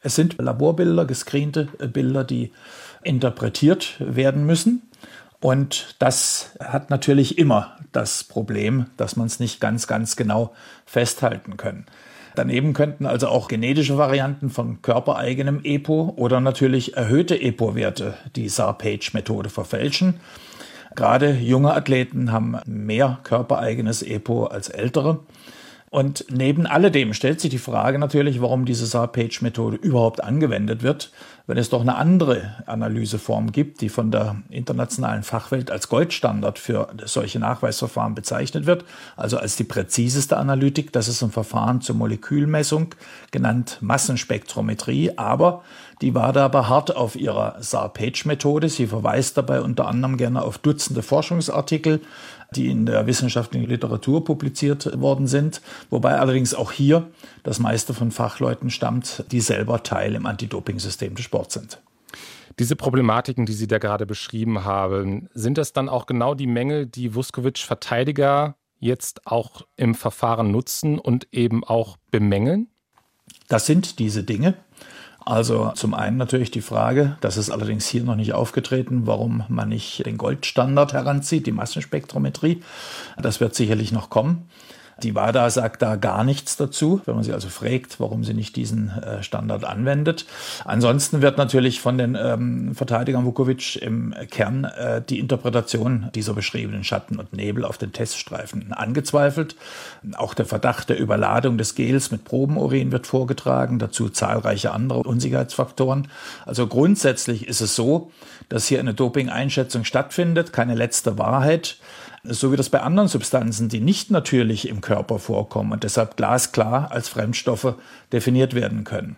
Es sind Laborbilder, gescreente Bilder, die interpretiert werden müssen. Und das hat natürlich immer das Problem, dass man es nicht ganz, ganz genau festhalten kann. Daneben könnten also auch genetische Varianten von körpereigenem EPO oder natürlich erhöhte EPO-Werte die SAR-Page-Methode verfälschen. Gerade junge Athleten haben mehr körpereigenes EPO als ältere. Und neben alledem stellt sich die Frage natürlich, warum diese SAR-Page-Methode überhaupt angewendet wird wenn es doch eine andere Analyseform gibt, die von der internationalen Fachwelt als Goldstandard für solche Nachweisverfahren bezeichnet wird, also als die präziseste Analytik, das ist ein Verfahren zur Molekülmessung, genannt Massenspektrometrie, aber die war dabei hart auf ihrer SAR-Page-Methode. Sie verweist dabei unter anderem gerne auf Dutzende Forschungsartikel, die in der wissenschaftlichen Literatur publiziert worden sind, wobei allerdings auch hier das meiste von Fachleuten stammt, die selber Teil im Anti-Doping-System des Sports sind. Diese Problematiken, die Sie da gerade beschrieben haben, sind das dann auch genau die Mängel, die Vuskovic-Verteidiger jetzt auch im Verfahren nutzen und eben auch bemängeln? Das sind diese Dinge. Also zum einen natürlich die Frage, das ist allerdings hier noch nicht aufgetreten, warum man nicht den Goldstandard heranzieht, die Massenspektrometrie. Das wird sicherlich noch kommen. Die WADA sagt da gar nichts dazu, wenn man sie also fragt, warum sie nicht diesen äh, Standard anwendet. Ansonsten wird natürlich von den ähm, Verteidigern Vukovic im Kern äh, die Interpretation dieser beschriebenen Schatten und Nebel auf den Teststreifen angezweifelt. Auch der Verdacht der Überladung des Gels mit Probenurin wird vorgetragen, dazu zahlreiche andere Unsicherheitsfaktoren. Also grundsätzlich ist es so, dass hier eine Doping-Einschätzung stattfindet, keine letzte Wahrheit so wie das bei anderen Substanzen, die nicht natürlich im Körper vorkommen und deshalb glasklar als Fremdstoffe definiert werden können.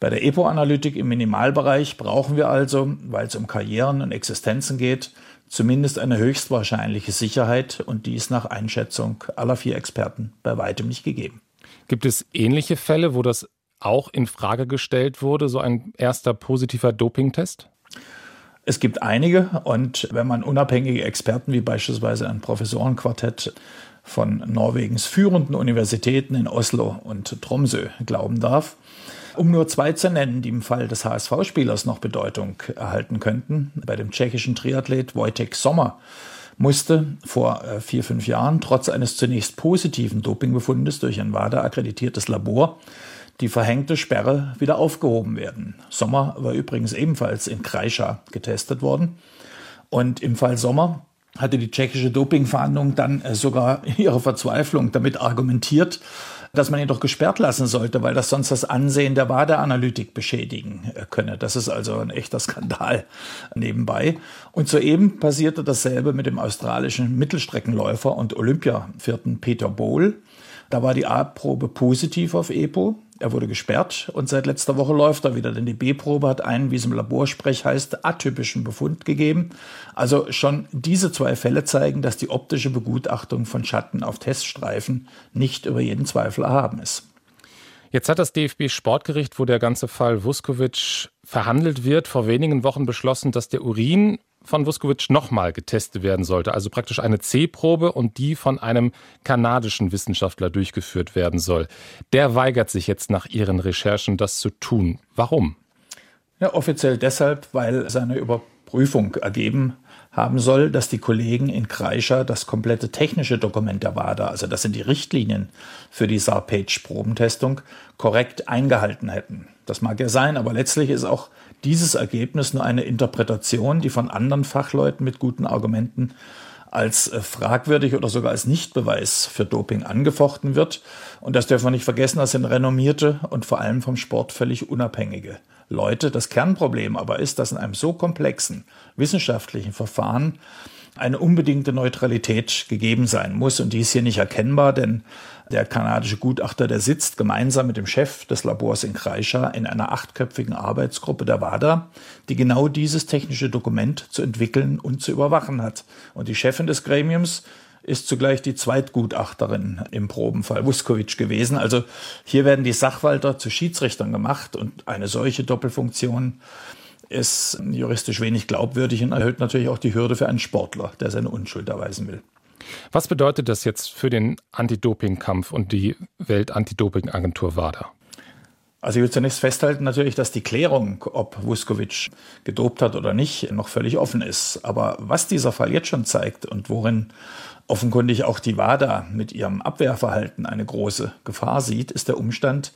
Bei der EPO-Analytik im Minimalbereich brauchen wir also, weil es um Karrieren und Existenzen geht, zumindest eine höchstwahrscheinliche Sicherheit und die ist nach Einschätzung aller vier Experten bei weitem nicht gegeben. Gibt es ähnliche Fälle, wo das auch in Frage gestellt wurde, so ein erster positiver Dopingtest? Es gibt einige und wenn man unabhängige Experten wie beispielsweise ein Professorenquartett von Norwegens führenden Universitäten in Oslo und Tromsø glauben darf, um nur zwei zu nennen, die im Fall des HSV-Spielers noch Bedeutung erhalten könnten, bei dem tschechischen Triathlet Wojtek Sommer musste vor äh, vier, fünf Jahren trotz eines zunächst positiven Dopingbefundes durch ein WADA-akkreditiertes Labor die verhängte Sperre wieder aufgehoben werden. Sommer war übrigens ebenfalls in Kreischa getestet worden. Und im Fall Sommer hatte die tschechische Dopingverhandlung dann äh, sogar ihre Verzweiflung damit argumentiert, dass man ihn doch gesperrt lassen sollte, weil das sonst das Ansehen der Wadeanalytik beschädigen äh, könne. Das ist also ein echter Skandal nebenbei. Und soeben passierte dasselbe mit dem australischen Mittelstreckenläufer und Olympiavierten Peter Bohl. Da war die A-Probe positiv auf EPO. Er wurde gesperrt und seit letzter Woche läuft er wieder, denn die B-Probe hat einen, wie es im Laborsprech heißt, atypischen Befund gegeben. Also schon diese zwei Fälle zeigen, dass die optische Begutachtung von Schatten auf Teststreifen nicht über jeden Zweifel erhaben ist. Jetzt hat das DFB-Sportgericht, wo der ganze Fall Vuskovic verhandelt wird, vor wenigen Wochen beschlossen, dass der Urin von Vuskovic nochmal getestet werden sollte, also praktisch eine C-Probe und die von einem kanadischen Wissenschaftler durchgeführt werden soll. Der weigert sich jetzt nach Ihren Recherchen, das zu tun. Warum? Ja, offiziell deshalb, weil seine Überprüfung ergeben haben soll, dass die Kollegen in Kreischer das komplette technische Dokument der WADA, also das sind die Richtlinien für die SAR-Page-Probentestung, korrekt eingehalten hätten. Das mag ja sein, aber letztlich ist auch dieses Ergebnis nur eine Interpretation, die von anderen Fachleuten mit guten Argumenten als äh, fragwürdig oder sogar als Nichtbeweis für Doping angefochten wird. Und das dürfen wir nicht vergessen, das sind renommierte und vor allem vom Sport völlig unabhängige Leute. Das Kernproblem aber ist, dass in einem so komplexen wissenschaftlichen Verfahren eine unbedingte Neutralität gegeben sein muss. Und die ist hier nicht erkennbar, denn der kanadische Gutachter, der sitzt gemeinsam mit dem Chef des Labors in Kreischa in einer achtköpfigen Arbeitsgruppe der WADA, die genau dieses technische Dokument zu entwickeln und zu überwachen hat. Und die Chefin des Gremiums ist zugleich die Zweitgutachterin im Probenfall Vuskovic gewesen. Also hier werden die Sachwalter zu Schiedsrichtern gemacht und eine solche Doppelfunktion ist juristisch wenig glaubwürdig und erhöht natürlich auch die Hürde für einen Sportler, der seine Unschuld erweisen will. Was bedeutet das jetzt für den Anti-Doping-Kampf und die Welt-Anti-Doping-Agentur WADA? Also ich will zunächst festhalten natürlich, dass die Klärung, ob Vuskovic gedopt hat oder nicht, noch völlig offen ist. Aber was dieser Fall jetzt schon zeigt und worin offenkundig auch die WADA mit ihrem Abwehrverhalten eine große Gefahr sieht, ist der Umstand,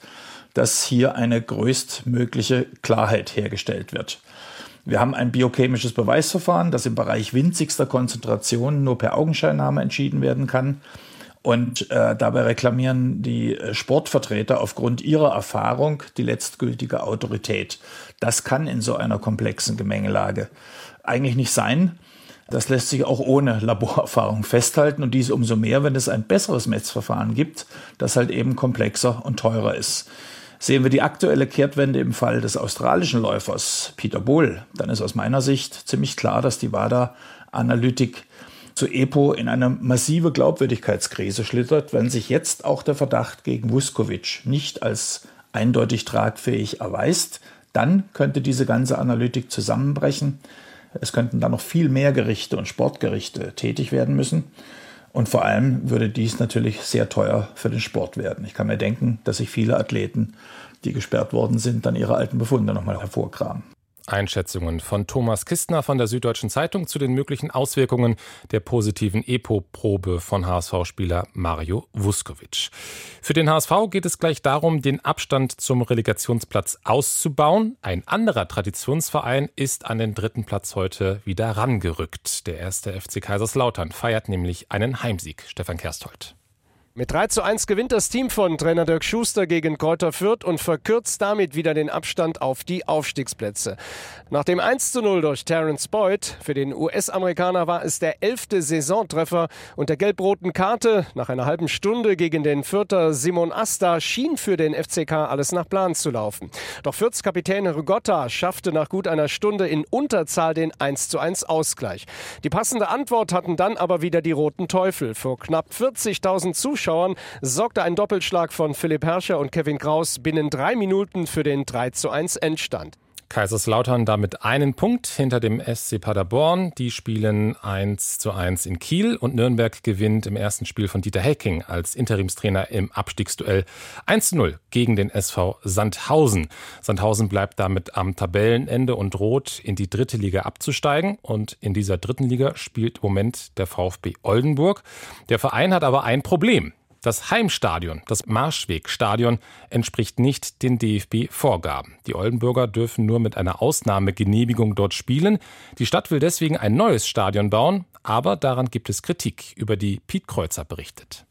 dass hier eine größtmögliche Klarheit hergestellt wird. Wir haben ein biochemisches Beweisverfahren, das im Bereich winzigster Konzentrationen nur per Augenscheinnahme entschieden werden kann. Und äh, dabei reklamieren die äh, Sportvertreter aufgrund ihrer Erfahrung die letztgültige Autorität. Das kann in so einer komplexen Gemengelage eigentlich nicht sein. Das lässt sich auch ohne Laborerfahrung festhalten und dies umso mehr, wenn es ein besseres Messverfahren gibt, das halt eben komplexer und teurer ist. Sehen wir die aktuelle Kehrtwende im Fall des australischen Läufers Peter Bohl, dann ist aus meiner Sicht ziemlich klar, dass die WADA-Analytik zu EPO in eine massive Glaubwürdigkeitskrise schlittert, wenn sich jetzt auch der Verdacht gegen Vuskovic nicht als eindeutig tragfähig erweist, dann könnte diese ganze Analytik zusammenbrechen. Es könnten dann noch viel mehr Gerichte und Sportgerichte tätig werden müssen. Und vor allem würde dies natürlich sehr teuer für den Sport werden. Ich kann mir denken, dass sich viele Athleten die gesperrt worden sind, dann ihre alten Befunde nochmal hervorkramen. Einschätzungen von Thomas Kistner von der Süddeutschen Zeitung zu den möglichen Auswirkungen der positiven EPO-Probe von HSV-Spieler Mario Vuskovic. Für den HSV geht es gleich darum, den Abstand zum Relegationsplatz auszubauen. Ein anderer Traditionsverein ist an den dritten Platz heute wieder rangerückt. Der erste FC Kaiserslautern feiert nämlich einen Heimsieg. Stefan Kersthold. Mit 3 zu 1 gewinnt das Team von Trainer Dirk Schuster gegen Kräuter Fürth und verkürzt damit wieder den Abstand auf die Aufstiegsplätze. Nach dem 1 zu 0 durch Terence Boyd für den US-Amerikaner war es der elfte Saisontreffer und der gelb-roten Karte nach einer halben Stunde gegen den Fürther Simon Asta schien für den FCK alles nach Plan zu laufen. Doch Fürths Kapitän Rigotta schaffte nach gut einer Stunde in Unterzahl den 1 zu 1 Ausgleich. Die passende Antwort hatten dann aber wieder die Roten Teufel. Vor knapp 40.000 Zuschauern Zuschauern sorgte ein Doppelschlag von Philipp Herrscher und Kevin Kraus binnen drei Minuten für den 3 zu 1 Endstand. Kaiserslautern damit einen Punkt hinter dem SC Paderborn. Die spielen 1 zu 1 in Kiel und Nürnberg gewinnt im ersten Spiel von Dieter Hecking als Interimstrainer im Abstiegsduell 1 zu 0 gegen den SV Sandhausen. Sandhausen bleibt damit am Tabellenende und droht in die dritte Liga abzusteigen. Und in dieser dritten Liga spielt im Moment der VfB Oldenburg. Der Verein hat aber ein Problem. Das Heimstadion, das Marschwegstadion, entspricht nicht den DFB-Vorgaben. Die Oldenburger dürfen nur mit einer Ausnahmegenehmigung dort spielen. Die Stadt will deswegen ein neues Stadion bauen, aber daran gibt es Kritik, über die Piet Kreuzer berichtet.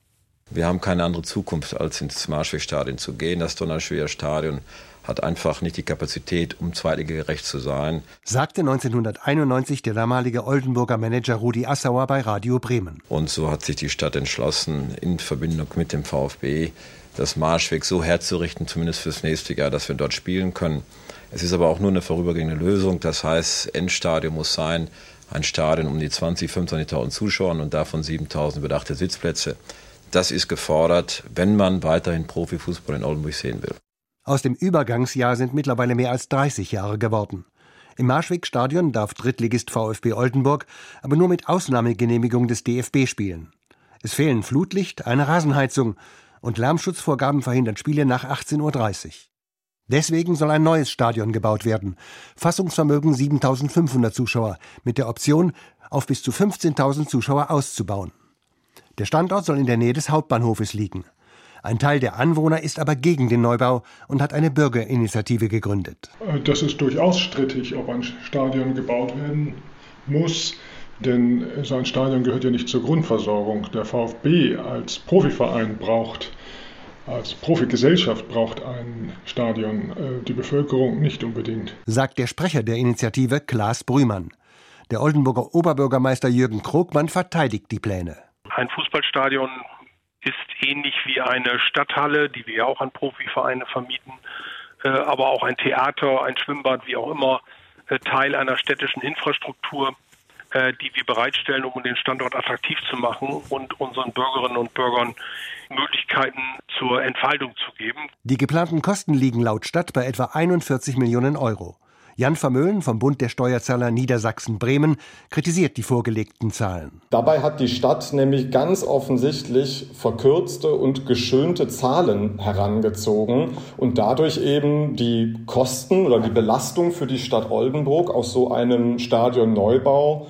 Wir haben keine andere Zukunft, als ins Marschwegstadion zu gehen. Das Donnerschwer Stadion hat einfach nicht die Kapazität, um zweitligagerecht zu sein. Sagte 1991 der damalige Oldenburger Manager Rudi Assauer bei Radio Bremen. Und so hat sich die Stadt entschlossen, in Verbindung mit dem VfB das Marschweg so herzurichten, zumindest fürs nächste Jahr, dass wir dort spielen können. Es ist aber auch nur eine vorübergehende Lösung. Das heißt, Endstadion muss sein, ein Stadion um die 20, 25.000 Zuschauer und davon 7.000 bedachte Sitzplätze. Das ist gefordert, wenn man weiterhin Profifußball in Oldenburg sehen will. Aus dem Übergangsjahr sind mittlerweile mehr als 30 Jahre geworden. Im Marschwegstadion darf Drittligist VfB Oldenburg aber nur mit Ausnahmegenehmigung des DFB spielen. Es fehlen Flutlicht, eine Rasenheizung und Lärmschutzvorgaben verhindern Spiele nach 18.30 Uhr. Deswegen soll ein neues Stadion gebaut werden. Fassungsvermögen 7500 Zuschauer mit der Option, auf bis zu 15.000 Zuschauer auszubauen. Der Standort soll in der Nähe des Hauptbahnhofes liegen. Ein Teil der Anwohner ist aber gegen den Neubau und hat eine Bürgerinitiative gegründet. Das ist durchaus strittig, ob ein Stadion gebaut werden muss. Denn so ein Stadion gehört ja nicht zur Grundversorgung. Der VfB als Profiverein braucht, als Profigesellschaft braucht ein Stadion, äh, die Bevölkerung nicht unbedingt. Sagt der Sprecher der Initiative Klaas Brümann. Der Oldenburger Oberbürgermeister Jürgen Krogmann verteidigt die Pläne. Ein Fußballstadion ist ähnlich wie eine Stadthalle, die wir ja auch an Profivereine vermieten, äh, aber auch ein Theater, ein Schwimmbad, wie auch immer, äh, Teil einer städtischen Infrastruktur, äh, die wir bereitstellen, um den Standort attraktiv zu machen und unseren Bürgerinnen und Bürgern Möglichkeiten zur Entfaltung zu geben. Die geplanten Kosten liegen laut Stadt bei etwa 41 Millionen Euro. Jan Vermöhlen vom Bund der Steuerzahler Niedersachsen-Bremen kritisiert die vorgelegten Zahlen. Dabei hat die Stadt nämlich ganz offensichtlich verkürzte und geschönte Zahlen herangezogen und dadurch eben die Kosten oder die Belastung für die Stadt Oldenburg aus so einem Stadionneubau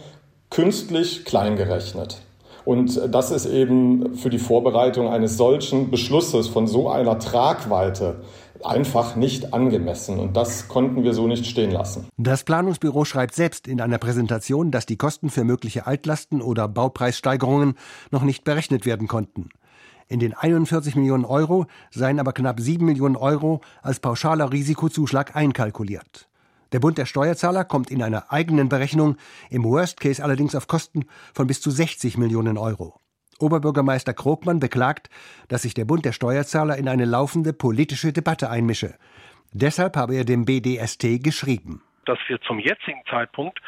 künstlich kleingerechnet. Und das ist eben für die Vorbereitung eines solchen Beschlusses von so einer Tragweite einfach nicht angemessen. Und das konnten wir so nicht stehen lassen. Das Planungsbüro schreibt selbst in einer Präsentation, dass die Kosten für mögliche Altlasten oder Baupreissteigerungen noch nicht berechnet werden konnten. In den 41 Millionen Euro seien aber knapp 7 Millionen Euro als pauschaler Risikozuschlag einkalkuliert. Der Bund der Steuerzahler kommt in einer eigenen Berechnung im Worst Case allerdings auf Kosten von bis zu 60 Millionen Euro. Oberbürgermeister Krogmann beklagt, dass sich der Bund der Steuerzahler in eine laufende politische Debatte einmische. Deshalb habe er dem BDST geschrieben. Dass wir zum jetzigen Zeitpunkt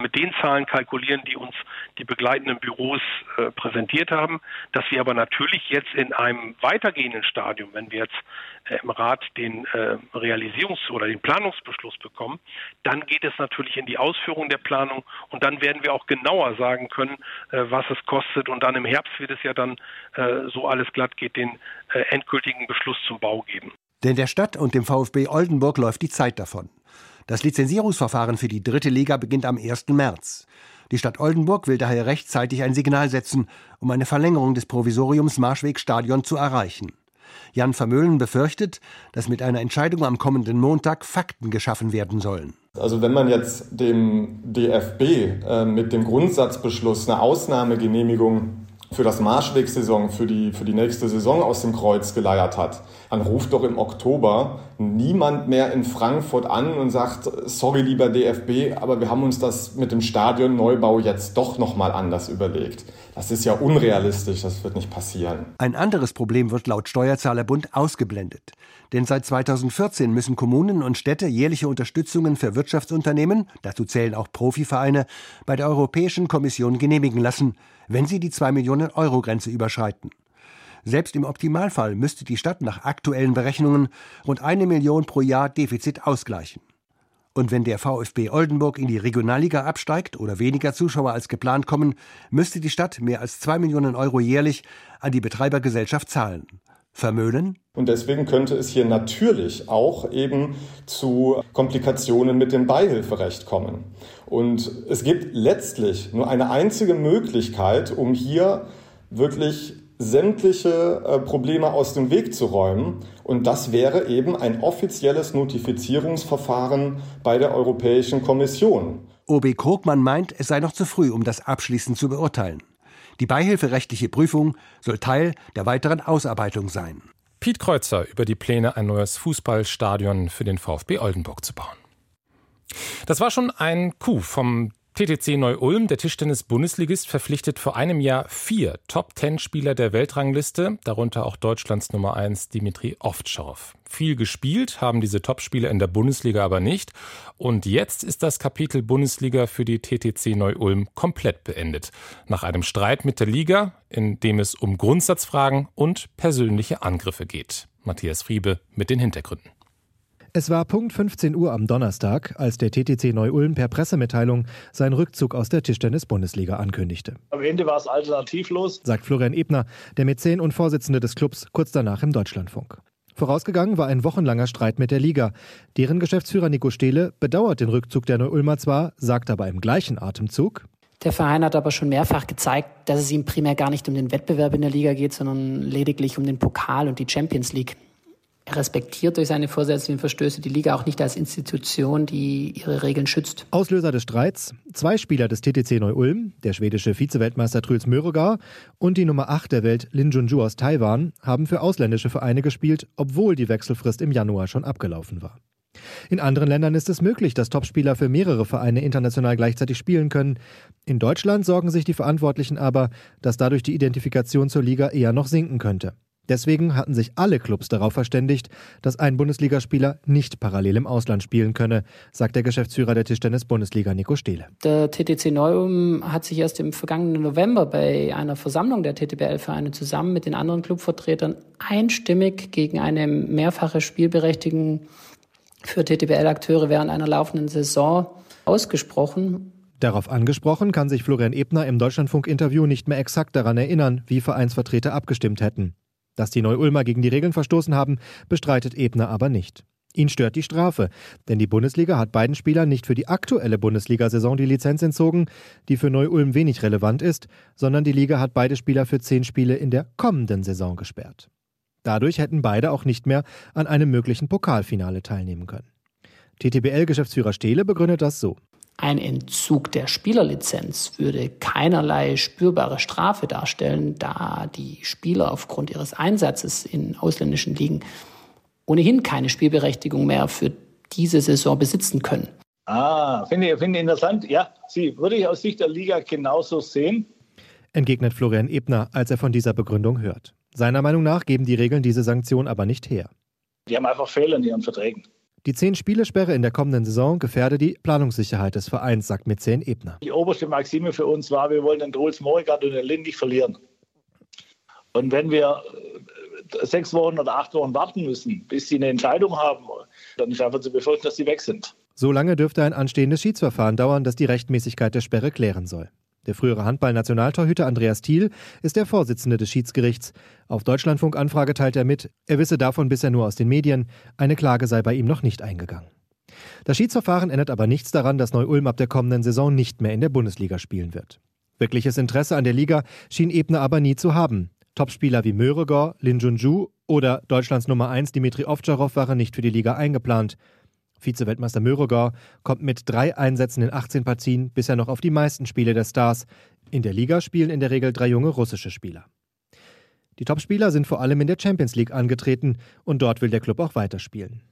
mit den Zahlen kalkulieren, die uns die begleitenden Büros äh, präsentiert haben, dass wir aber natürlich jetzt in einem weitergehenden Stadium, wenn wir jetzt äh, im Rat den äh, Realisierungs- oder den Planungsbeschluss bekommen, dann geht es natürlich in die Ausführung der Planung und dann werden wir auch genauer sagen können, äh, was es kostet und dann im Herbst wird es ja dann, äh, so alles glatt geht, den äh, endgültigen Beschluss zum Bau geben. Denn der Stadt und dem VfB Oldenburg läuft die Zeit davon. Das Lizenzierungsverfahren für die dritte Liga beginnt am 1. März. Die Stadt Oldenburg will daher rechtzeitig ein Signal setzen, um eine Verlängerung des Provisoriums Marschwegstadion zu erreichen. Jan Vermöhlen befürchtet, dass mit einer Entscheidung am kommenden Montag Fakten geschaffen werden sollen. Also wenn man jetzt dem DFB äh, mit dem Grundsatzbeschluss eine Ausnahmegenehmigung für das Marschwegsaison, für die, für die nächste Saison aus dem Kreuz geleiert hat, dann ruft doch im Oktober niemand mehr in Frankfurt an und sagt, sorry lieber DFB, aber wir haben uns das mit dem Stadionneubau jetzt doch nochmal anders überlegt. Das ist ja unrealistisch, das wird nicht passieren. Ein anderes Problem wird laut Steuerzahlerbund ausgeblendet. Denn seit 2014 müssen Kommunen und Städte jährliche Unterstützungen für Wirtschaftsunternehmen, dazu zählen auch Profivereine, bei der Europäischen Kommission genehmigen lassen, wenn sie die 2 Millionen Euro Grenze überschreiten. Selbst im Optimalfall müsste die Stadt nach aktuellen Berechnungen rund eine Million pro Jahr Defizit ausgleichen. Und wenn der VfB Oldenburg in die Regionalliga absteigt oder weniger Zuschauer als geplant kommen, müsste die Stadt mehr als zwei Millionen Euro jährlich an die Betreibergesellschaft zahlen. Vermöhnen? Und deswegen könnte es hier natürlich auch eben zu Komplikationen mit dem Beihilferecht kommen. Und es gibt letztlich nur eine einzige Möglichkeit, um hier wirklich sämtliche äh, Probleme aus dem Weg zu räumen. Und das wäre eben ein offizielles Notifizierungsverfahren bei der Europäischen Kommission. OB Krogmann meint, es sei noch zu früh, um das abschließend zu beurteilen. Die beihilferechtliche Prüfung soll Teil der weiteren Ausarbeitung sein. Piet Kreuzer über die Pläne, ein neues Fußballstadion für den VfB Oldenburg zu bauen. Das war schon ein Coup vom TTC Neu-Ulm, der Tischtennis-Bundesligist, verpflichtet vor einem Jahr vier Top-Ten-Spieler der Weltrangliste, darunter auch Deutschlands Nummer 1 Dimitri Ovtcharov. Viel gespielt haben diese Top-Spieler in der Bundesliga aber nicht. Und jetzt ist das Kapitel Bundesliga für die TTC Neu-Ulm komplett beendet. Nach einem Streit mit der Liga, in dem es um Grundsatzfragen und persönliche Angriffe geht. Matthias Friebe mit den Hintergründen. Es war Punkt 15 Uhr am Donnerstag, als der TTC Neu-Ulm per Pressemitteilung seinen Rückzug aus der Tischtennis-Bundesliga ankündigte. Am Ende war es alternativlos, sagt Florian Ebner, der Mäzen und Vorsitzende des Clubs, kurz danach im Deutschlandfunk. Vorausgegangen war ein wochenlanger Streit mit der Liga. Deren Geschäftsführer Nico Stehle bedauert den Rückzug der Neu-Ulmer zwar, sagt aber im gleichen Atemzug, der Verein hat aber schon mehrfach gezeigt, dass es ihm primär gar nicht um den Wettbewerb in der Liga geht, sondern lediglich um den Pokal und die Champions League. Er respektiert durch seine vorsätzlichen Verstöße die Liga auch nicht als Institution, die ihre Regeln schützt. Auslöser des Streits: zwei Spieler des TTC Neu-Ulm, der schwedische Vizeweltmeister Truls Möregar und die Nummer 8 der Welt Lin Junju aus Taiwan, haben für ausländische Vereine gespielt, obwohl die Wechselfrist im Januar schon abgelaufen war. In anderen Ländern ist es möglich, dass Topspieler für mehrere Vereine international gleichzeitig spielen können. In Deutschland sorgen sich die Verantwortlichen aber, dass dadurch die Identifikation zur Liga eher noch sinken könnte. Deswegen hatten sich alle Clubs darauf verständigt, dass ein Bundesligaspieler nicht parallel im Ausland spielen könne, sagt der Geschäftsführer der Tischtennis-Bundesliga Nico Stehle. Der TTC Neum hat sich erst im vergangenen November bei einer Versammlung der TTBL-Vereine zusammen mit den anderen Clubvertretern einstimmig gegen eine mehrfache Spielberechtigung für TTBL-Akteure während einer laufenden Saison ausgesprochen. Darauf angesprochen kann sich Florian Ebner im Deutschlandfunk-Interview nicht mehr exakt daran erinnern, wie Vereinsvertreter abgestimmt hätten. Dass die Neu-Ulmer gegen die Regeln verstoßen haben, bestreitet Ebner aber nicht. Ihn stört die Strafe, denn die Bundesliga hat beiden Spielern nicht für die aktuelle Bundesliga-Saison die Lizenz entzogen, die für Neu-Ulm wenig relevant ist, sondern die Liga hat beide Spieler für zehn Spiele in der kommenden Saison gesperrt. Dadurch hätten beide auch nicht mehr an einem möglichen Pokalfinale teilnehmen können. TTBL-Geschäftsführer Stehle begründet das so. Ein Entzug der Spielerlizenz würde keinerlei spürbare Strafe darstellen, da die Spieler aufgrund ihres Einsatzes in ausländischen Ligen ohnehin keine Spielberechtigung mehr für diese Saison besitzen können. Ah, finde ich, finde ich interessant. Ja, sie würde ich aus Sicht der Liga genauso sehen. Entgegnet Florian Ebner, als er von dieser Begründung hört. Seiner Meinung nach geben die Regeln diese Sanktion aber nicht her. Die haben einfach Fehler in ihren Verträgen. Die Zehn-Spielesperre in der kommenden Saison gefährde die Planungssicherheit des Vereins, sagt Mäzen Ebner. Die oberste Maxime für uns war, wir wollen den Truls Morigard und den Lind nicht verlieren. Und wenn wir äh, sechs Wochen oder acht Wochen warten müssen, bis sie eine Entscheidung haben, dann ist einfach zu befürchten, dass sie weg sind. So lange dürfte ein anstehendes Schiedsverfahren dauern, das die Rechtmäßigkeit der Sperre klären soll. Der frühere Handball-Nationaltorhüter Andreas Thiel ist der Vorsitzende des Schiedsgerichts. Auf Deutschlandfunk-Anfrage teilt er mit, er wisse davon bisher nur aus den Medien, eine Klage sei bei ihm noch nicht eingegangen. Das Schiedsverfahren ändert aber nichts daran, dass Neu-Ulm ab der kommenden Saison nicht mehr in der Bundesliga spielen wird. Wirkliches Interesse an der Liga schien Ebner aber nie zu haben. Topspieler wie Möregor, Lin Junju oder Deutschlands Nummer 1 Dimitri Ovtcharov waren nicht für die Liga eingeplant. Vize-Weltmeister Möregor kommt mit drei Einsätzen in 18 Partien bisher noch auf die meisten Spiele der Stars. In der Liga spielen in der Regel drei junge russische Spieler. Die Topspieler sind vor allem in der Champions League angetreten und dort will der Club auch weiterspielen.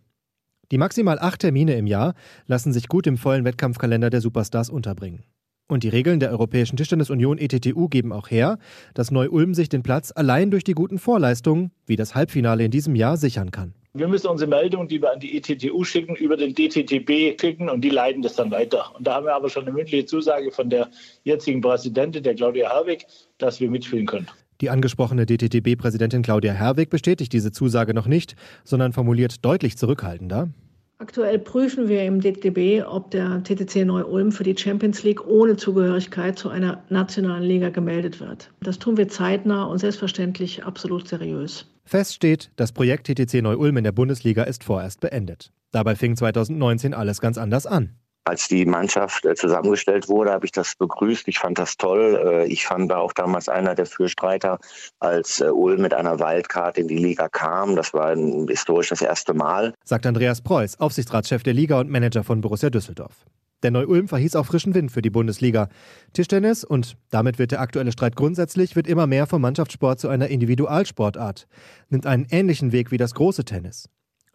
Die maximal acht Termine im Jahr lassen sich gut im vollen Wettkampfkalender der Superstars unterbringen. Und die Regeln der Europäischen Tischtennisunion ETTU geben auch her, dass Neu-Ulm sich den Platz allein durch die guten Vorleistungen, wie das Halbfinale in diesem Jahr, sichern kann. Wir müssen unsere Meldung, die wir an die ETTU schicken, über den DTTB schicken und die leiten das dann weiter. Und da haben wir aber schon eine mündliche Zusage von der jetzigen Präsidentin, der Claudia Herwig, dass wir mitspielen können. Die angesprochene DTTB-Präsidentin Claudia Herwig bestätigt diese Zusage noch nicht, sondern formuliert deutlich zurückhaltender. Aktuell prüfen wir im DTB, ob der TTC Neu-Ulm für die Champions League ohne Zugehörigkeit zu einer nationalen Liga gemeldet wird. Das tun wir zeitnah und selbstverständlich absolut seriös. Fest steht, das Projekt TTC Neu-Ulm in der Bundesliga ist vorerst beendet. Dabei fing 2019 alles ganz anders an. Als die Mannschaft äh, zusammengestellt wurde, habe ich das begrüßt. Ich fand das toll. Äh, ich fand war auch damals einer der Fürstreiter, als äh, Ulm mit einer Wildcard in die Liga kam. Das war historisch das erste Mal. Sagt Andreas Preuß, Aufsichtsratschef der Liga und Manager von Borussia Düsseldorf. Der Neu-Ulm verhieß auch frischen Wind für die Bundesliga. Tischtennis, und damit wird der aktuelle Streit grundsätzlich, wird immer mehr vom Mannschaftssport zu einer Individualsportart, nimmt einen ähnlichen Weg wie das große Tennis.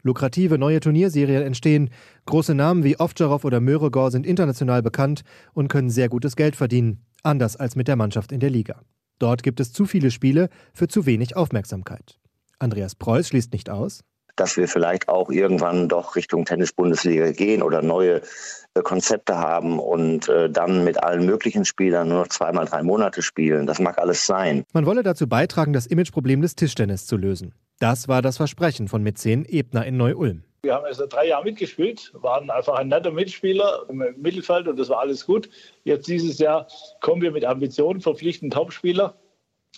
Lukrative neue Turnierserien entstehen. Große Namen wie Ovtcharov oder Möregor sind international bekannt und können sehr gutes Geld verdienen. Anders als mit der Mannschaft in der Liga. Dort gibt es zu viele Spiele für zu wenig Aufmerksamkeit. Andreas Preuß schließt nicht aus, dass wir vielleicht auch irgendwann doch Richtung Tennis-Bundesliga gehen oder neue äh, Konzepte haben und äh, dann mit allen möglichen Spielern nur noch zweimal drei Monate spielen. Das mag alles sein. Man wolle dazu beitragen, das Imageproblem des Tischtennis zu lösen. Das war das Versprechen von Mäzen Ebner in Neu-Ulm. Wir haben also drei Jahre mitgespielt, waren einfach ein netter Mitspieler im Mittelfeld und das war alles gut. Jetzt dieses Jahr kommen wir mit Ambitionen, verpflichten Topspieler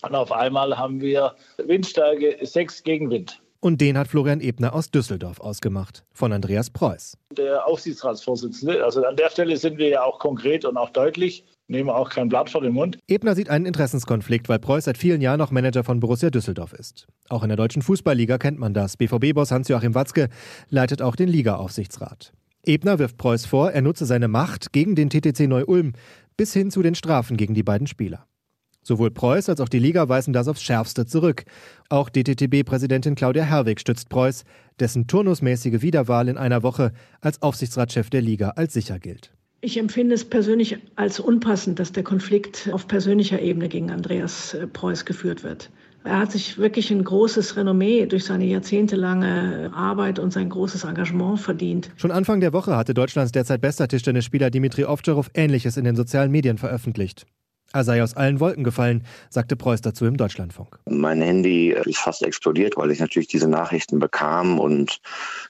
und auf einmal haben wir Windstärke 6 gegen Wind. Und den hat Florian Ebner aus Düsseldorf ausgemacht, von Andreas Preuß. Der Aufsichtsratsvorsitzende. Also an der Stelle sind wir ja auch konkret und auch deutlich nehmen auch kein Blatt vor den Mund. Ebner sieht einen Interessenskonflikt, weil Preuß seit vielen Jahren noch Manager von Borussia Düsseldorf ist. Auch in der deutschen Fußballliga kennt man das. BVB-Boss Hans-Joachim Watzke leitet auch den Liga-Aufsichtsrat. Ebner wirft Preuß vor, er nutze seine Macht gegen den TTC Neu-Ulm bis hin zu den Strafen gegen die beiden Spieler. Sowohl Preuß als auch die Liga weisen das aufs Schärfste zurück. Auch DTTB-Präsidentin Claudia Herwig stützt Preuß, dessen turnusmäßige Wiederwahl in einer Woche als Aufsichtsratschef der Liga als sicher gilt. Ich empfinde es persönlich als unpassend, dass der Konflikt auf persönlicher Ebene gegen Andreas äh, Preuß geführt wird. Er hat sich wirklich ein großes Renommee durch seine jahrzehntelange Arbeit und sein großes Engagement verdient. Schon Anfang der Woche hatte Deutschlands derzeit bester Tischtennisspieler Dimitri Ovtcharov Ähnliches in den sozialen Medien veröffentlicht. Er sei aus allen Wolken gefallen, sagte Preuß dazu im Deutschlandfunk. Mein Handy ist fast explodiert, weil ich natürlich diese Nachrichten bekam und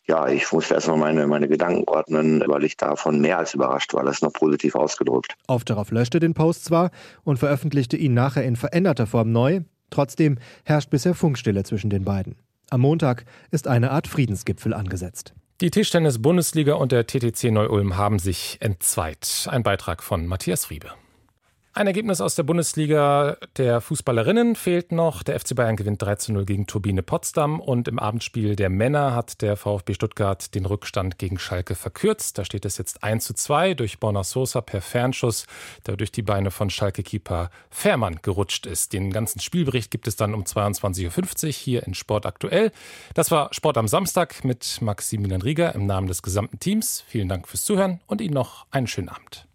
ja, ich musste erstmal meine, meine Gedanken ordnen, weil ich davon mehr als überrascht war. Das ist noch positiv ausgedrückt. Ovtcharov löschte den Post zwar und veröffentlichte ihn nachher in veränderter Form neu, trotzdem herrscht bisher Funkstille zwischen den beiden. Am Montag ist eine Art Friedensgipfel angesetzt. Die Tischtennis-Bundesliga und der TTC Neu-Ulm haben sich entzweit. Ein Beitrag von Matthias Friebe. Ein Ergebnis aus der Bundesliga der Fußballerinnen fehlt noch. Der FC Bayern gewinnt 3 zu 0 gegen Turbine Potsdam und im Abendspiel der Männer hat der VfB Stuttgart den Rückstand gegen Schalke verkürzt. Da steht es jetzt 1 zu 2 durch Borna Sosa per Fernschuss, der durch die Beine von Schalke-Keeper Fährmann gerutscht ist. Den ganzen Spielbericht gibt es dann um 22.50 Uhr hier in Sport aktuell. Das war Sport am Samstag mit Maximilian Rieger im Namen des gesamten Teams. Vielen Dank fürs Zuhören und Ihnen noch einen schönen Abend.